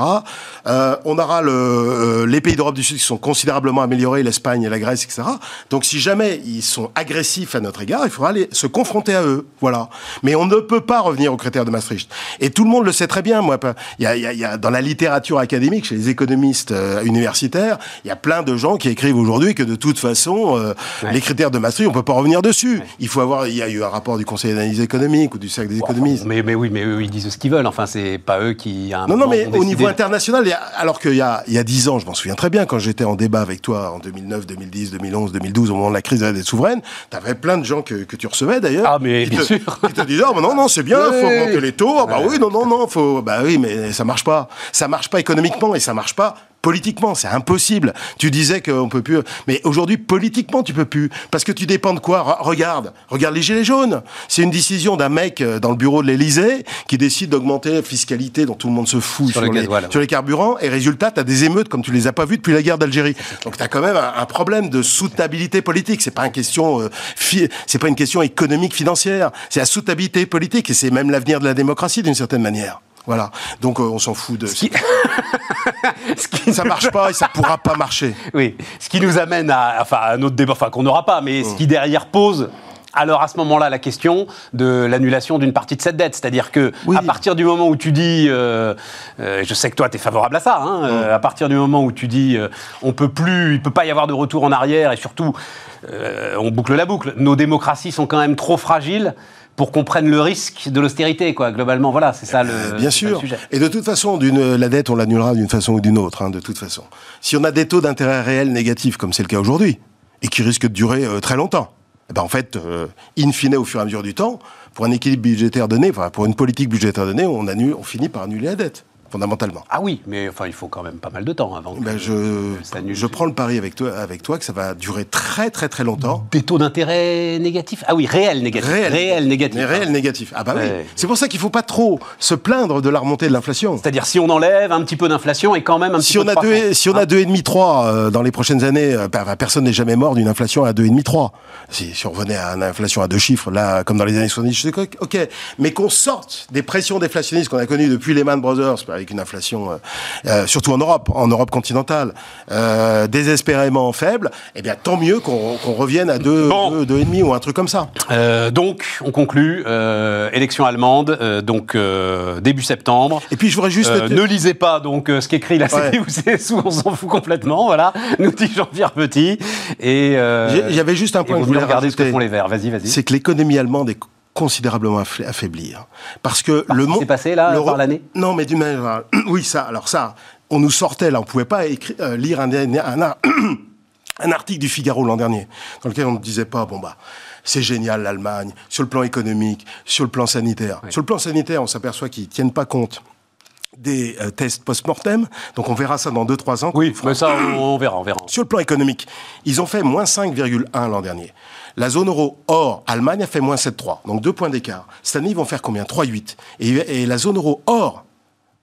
Euh, on aura le, euh, les pays d'Europe du Sud qui sont considérablement améliorés, l'Espagne et la Grèce, etc. Donc si jamais ils sont agressifs à notre égard, il faudra aller se confronter à eux. Voilà. Mais on ne peut pas revenir aux critères de Maastricht. Et tout le monde le sait très bien. Moi, il y a, il y a dans la littérature académique, chez les économistes universitaires, il y a plein de gens qui écrivent aujourd'hui que de toute façon, euh, les critères de Maastricht, on peut pas revenir dessus. Il faut avoir, il y a eu un rapport du Conseil d'analyse économique ou du cercle des économistes. Mais, mais, oui, mais eux, ils disent ce qu'ils veulent. Enfin, c'est pas eux qui. non, non, mais au niveau international, alors qu'il y a, il y a 10 ans, je m'en souviens très bien, quand j'étais en débat avec toi en 2009, 2010, 2011, 2012, au moment de la crise de la dette souveraine, tu avais plein de gens que, que tu recevais d'ailleurs. Ah, mais qui bien te, sûr. Qui te disaient, oh, non, non, c'est bien, il faut augmenter les taux. Ah, bah oui, non, non, non, faut. Bah oui, mais ça marche pas. Ça marche pas économiquement et ça marche pas politiquement, c'est impossible. Tu disais qu'on peut plus, mais aujourd'hui politiquement tu peux plus parce que tu dépends de quoi? Regarde, regarde les gilets jaunes. C'est une décision d'un mec euh, dans le bureau de l'Élysée qui décide d'augmenter la fiscalité dont tout le monde se fout sur, les, sur les, carburants et résultat, tu as des émeutes comme tu les as pas vues depuis la guerre d'Algérie. Donc tu as quand même un, problème de soutenabilité politique. C'est pas une question, euh, c'est pas une question économique financière. C'est la soutenabilité politique et c'est même l'avenir de la démocratie d'une certaine manière. Voilà. Donc euh, on s'en fout de. Ce qui... ça marche pas et ça pourra pas marcher. Oui. Ce qui nous amène à, enfin, un autre débat, enfin qu'on n'aura pas, mais ce qui derrière pose alors à ce moment-là, la question de l'annulation d'une partie de cette dette, c'est-à-dire que à partir du moment où tu dis, euh, euh, je sais que toi tu es favorable à ça, hein, euh, à partir du moment où tu dis, on peut plus, il peut pas y avoir de retour en arrière, et surtout, on boucle la boucle. Nos démocraties sont quand même trop fragiles pour qu'on prenne le risque de l'austérité, quoi. Globalement, voilà, c'est ça le, Bien sûr. Et de toute façon, la dette, on l'annulera d'une façon ou d'une autre, hein, de toute façon. Si on a des taux d'intérêt réels négatifs, comme c'est le cas aujourd'hui, et qui risquent de durer très longtemps, eh ben, en fait, euh, in fine, au fur et à mesure du temps, pour un équilibre budgétaire donné, enfin, pour une politique budgétaire donnée, on, annule, on finit par annuler la dette fondamentalement. Ah oui, mais enfin, il faut quand même pas mal de temps avant. Ben je, je prends le pari avec toi, avec toi que ça va durer très très très longtemps. Des taux d'intérêt négatifs? Ah oui, réels négatifs. Réels réel négatifs. Mais réels négatifs. Ah bah oui. C'est pour ça qu'il ne faut pas trop se plaindre de la remontée de l'inflation. C'est-à-dire si on enlève un petit peu d'inflation et quand même un petit si peu on a deux, Si on a 2,5 3 euh, dans les prochaines années, euh, bah, personne n'est jamais mort d'une inflation à 2,5 3. Si, si on revenait à une inflation à deux chiffres, là, comme dans les années 70, je sais ok. Mais qu'on sorte des pressions déflationnistes qu'on a connues depuis les Man Brothers, avec une inflation euh, euh, surtout en Europe, en Europe continentale, euh, désespérément faible, eh bien tant mieux qu'on revienne à 2,5 deux, ou un truc comme ça. Euh, donc, on conclut, élection allemande, donc début septembre. Et puis je voudrais juste... ne lisez pas donc ce qu'écrit la CDU-CSU, on s'en fout complètement, voilà, nous dit Jean-Pierre Petit. Et J'avais juste un point que je voulais regarder ce que font les Verts, vas-y, vas-y. C'est que l'économie allemande est considérablement affaibli. Hein. Parce que le monde. C'est passé là, par l'année? Non, mais du même. Oui, ça, alors ça, on nous sortait là, on pouvait pas écrire, euh, lire un, un, un, article du Figaro l'an dernier, dans lequel on ne disait pas, bon bah. C'est génial l'Allemagne, sur le plan économique, sur le plan sanitaire. Sur le plan sanitaire, on s'appelle qu'ils tiennent pas compte des euh, tests post-mortem. Donc on verra ça dans 2-3 ans. Oui, mais ça, on verra, on verra. Sur le plan économique, ils ont fait moins 5,1 l'an dernier. La zone euro hors Allemagne a fait moins 7,3. Donc deux points d'écart. Cette année, ils vont faire combien? 3,8. Et, et la zone euro hors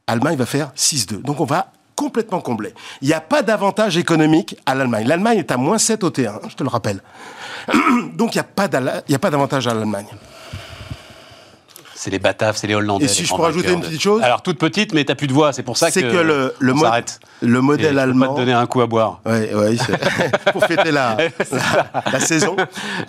Allemagne va faire 6,2. Donc on va complètement combler. Il n'y a pas d'avantage économique à l'Allemagne. L'Allemagne est à moins 7 au T1, je te le rappelle. Donc il n'y a pas d'avantage à l'Allemagne. C'est les Bataves, c'est les Hollandais. Et si je peux rajouter une petite chose Alors toute petite, mais t'as plus de voix, c'est pour ça que, c'est que le, le, le modèle allemand. Pas te donner un coup à boire. Oui, oui, pour fêter la, la, saison.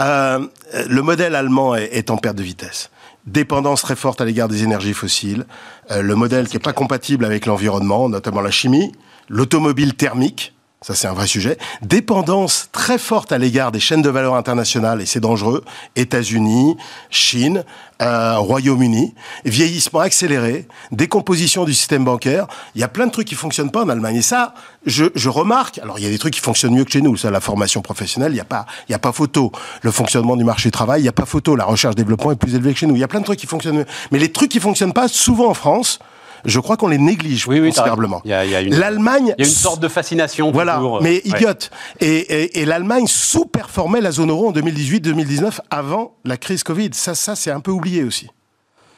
Euh, le modèle allemand est, est, en perte de vitesse. Dépendance très forte à l'égard des énergies fossiles. Euh, le modèle qui n'est pas compatible avec l'environnement, notamment la chimie. L'automobile thermique ça, c'est un vrai sujet. Dépendance très forte à l'égard des chaînes de valeur internationales, et c'est dangereux. États-Unis, Chine, euh, Royaume-Uni, vieillissement accéléré, décomposition du système bancaire. Il y a plein de trucs qui fonctionnent pas en Allemagne. Et ça, je, je remarque. Alors, il y a des trucs qui fonctionnent mieux que chez nous. Ça, la formation professionnelle, il n'y a pas, il a pas photo. Le fonctionnement du marché du travail, il n'y a pas photo. La recherche-développement est plus élevée que chez nous. Il y a plein de trucs qui fonctionnent mieux. Mais les trucs qui fonctionnent pas, souvent en France, je crois qu'on les néglige oui, considérablement. L'Allemagne, il y a une sorte de fascination. Voilà, mais idiote. Et, l'Allemagne sous-performait la zone euro en 2018-2019 avant la crise Covid. Ça, ça c'est un peu oublié aussi.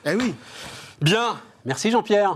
Eh oui. Bien. Merci Jean-Pierre.